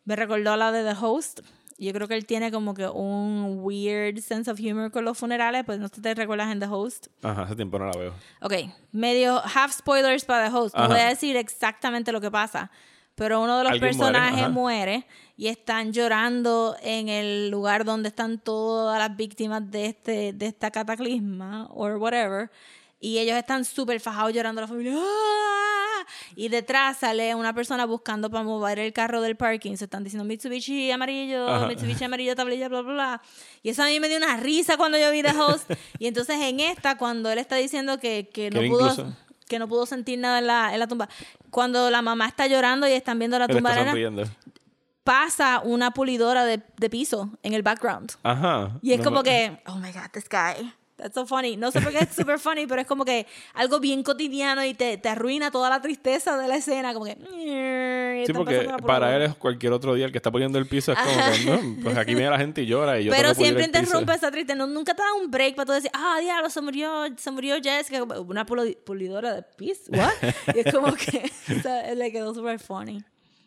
Me recordó a la de The Host. Yo creo que él tiene como que un weird sense of humor con los funerales, pues no sé si te recuerdas en The Host. Ajá, hace tiempo no la veo. Ok, medio half spoilers para The Host. No voy a decir exactamente lo que pasa, pero uno de los muere, personajes ajá. muere, y están llorando en el lugar donde están todas las víctimas de este de esta cataclisma or whatever. Y ellos están súper fajados llorando a la familia. ¡Ah! y detrás sale una persona buscando para mover el carro del parking. Se están diciendo Mitsubishi amarillo, Ajá. Mitsubishi amarillo, tablilla, bla, bla, bla. Y eso a mí me dio una risa cuando yo vi The Host. y entonces en esta, cuando él está diciendo que, que no pudo... incluso- Que no pudo sentir nada en la, en la tumba. Cuando la mamá está llorando y están viendo la Él tumba sonriendo. pasa una pulidora de, de piso en el background. Ajá. Y es No como me- que, oh my god, this guy. That's so funny. No sé por qué es super funny, pero es como que algo bien cotidiano y te, te arruina toda la tristeza de la escena. Como que. Sí, porque para él es cualquier otro día el que está poniendo el piso. Es como que, no, pues aquí viene la gente y llora y yo Pero siempre interrumpe esa tristeza. No, nunca te da un break para tú decir, ah, diablo, se murió, se murió Jessica. Una puli- pulidora de piso. ¿What? y es como que o sea, le quedó super funny.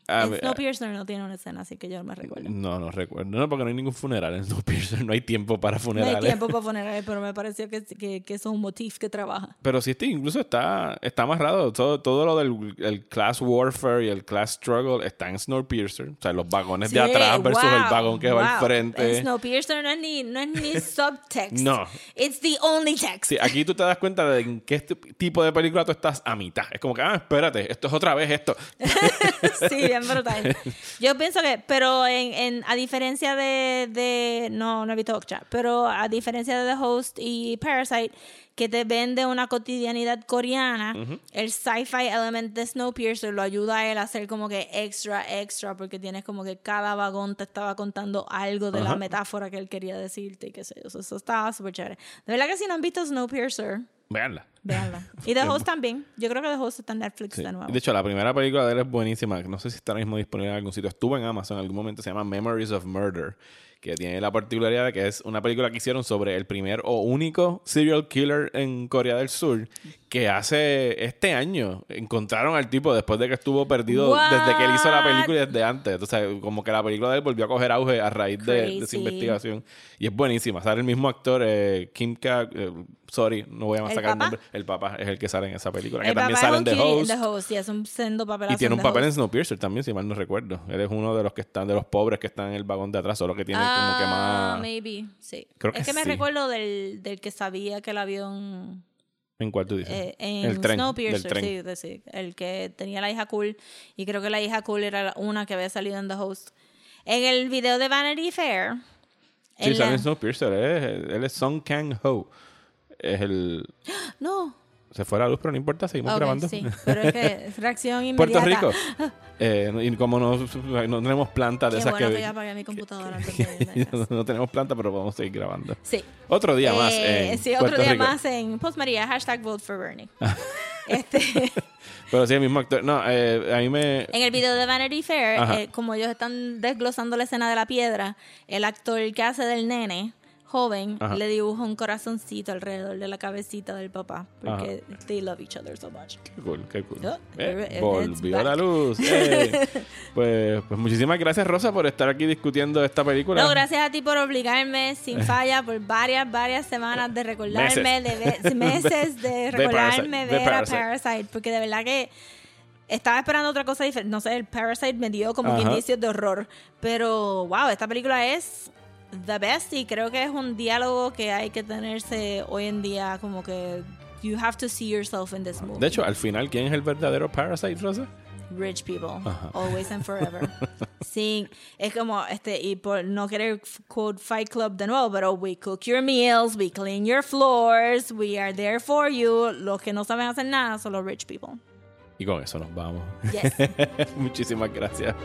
Ah, En Snowpiercer no tiene una escena, así que yo no me recuerdo. No, no recuerdo. No, porque no hay ningún funeral en Snowpiercer. No hay tiempo para No hay funerales. tiempo para poner, pero me pareció que, que, que es un motif que trabaja. Pero sí, este incluso está, está amarrado. Todo, todo lo del el class warfare y el class struggle está en Snowpiercer. O sea, los vagones de Sí, atrás versus el wow, vagón que va al wow. frente. En Snowpiercer no es ni, no es ni subtext. No. It's the only text. Sí, aquí tú te das cuenta de en qué tipo de película tú estás a mitad. Es como que, ah, espérate, esto es otra vez esto. sí, Yo pienso que, pero en, en, a diferencia de, de, no, no he visto Okja, pero a diferencia de The Host y Parasite, que te vende una cotidianidad coreana, el sci-fi element de Snowpiercer lo ayuda a él a hacer como que extra, extra, porque tienes como que cada vagón te estaba contando algo de la metáfora que él quería decirte y qué sé yo. Eso, eso estaba súper chévere. De verdad que si no han visto Snowpiercer, Veanla. véanla. Y The Host también. Yo creo que The Host está en Netflix Sí. de nuevo. De hecho, la primera película de él es buenísima. No sé si está ahora mismo disponible en algún sitio. Estuvo en Amazon en algún momento. Se llama Memories of Murder. Que tiene la particularidad de que es una película que hicieron sobre el primer o único serial killer en Corea del Sur. Que hace este año encontraron al tipo después de que estuvo perdido What? desde que él hizo la película y desde antes. Entonces, como que la película de él volvió a coger auge a raíz de, de esa investigación. Y es buenísima. Sale el mismo actor, eh, Kim Ka. eh, sorry, no voy a ¿El sacar el papá? nombre. El papá es el que sale en esa película. El que también sale en The Host. en The Host, y es un sendo Y tiene en un The papel en Host. Snowpiercer también, si mal no recuerdo. Él es uno de los que están, de los pobres que están en el vagón de atrás, solo que tiene como que Ah, más. maybe, sí. Creo es que que me sí. recuerdo del, del que sabía que el avión ¿En cuál tú dices? eh, en el tren. Snowpiercer, sí, de- sí, el que tenía la hija cool y creo que la hija cool era una que había salido en The Host. En el video de Vanity Fair. Sí, sale la- en Snowpiercer. Él es, él es Song Kang Ho. Es el. No. Se fue la luz, pero no importa, seguimos Ok, grabando. sí, pero es que es reacción inmediata. Puerto Rico. Eh, y como no, no tenemos planta de Qué esas bueno que, que. ya apagué mi computadora a casa. no tenemos planta, pero podemos seguir grabando. Sí. Otro día más. Eh, en sí, otro Puerto día Rico. más en Post María, hashtag vote for Bernie. este, Pero sí, el mismo actor. No, eh, a mí me. en el video de Vanity Fair, eh, como ellos están desglosando la escena de la piedra, el actor que hace del nene joven Ajá. le dibuja un corazoncito alrededor de la cabecita del papá porque they love each other so much. Qué cool, qué cool. Oh, Eh, volvió back. la luz. eh. pues, pues muchísimas gracias, Rosa, por estar aquí discutiendo esta película. No, gracias a ti por obligarme sin falla por varias, varias semanas de recordarme, Meses. de meses de recordarme Parasite, de ver a Parasite. Parasite, porque de verdad que estaba esperando otra cosa diferente. No sé, el Parasite me dio como que Ajá. indicios de horror, pero wow, esta película es the best y creo que es un diálogo que hay que tenerse hoy en día como que you have to see yourself in this movie. De hecho, al final, ¿quién es el verdadero Parasite, Rosa? Rich people, Ajá. always and forever. sí, es como, este, y por no querer quote Fight Club de nuevo, pero we cook your meals, we clean your floors, we are there for you. Los que no saben hacer nada son los rich people. Y con eso nos vamos. Yes. Muchísimas gracias.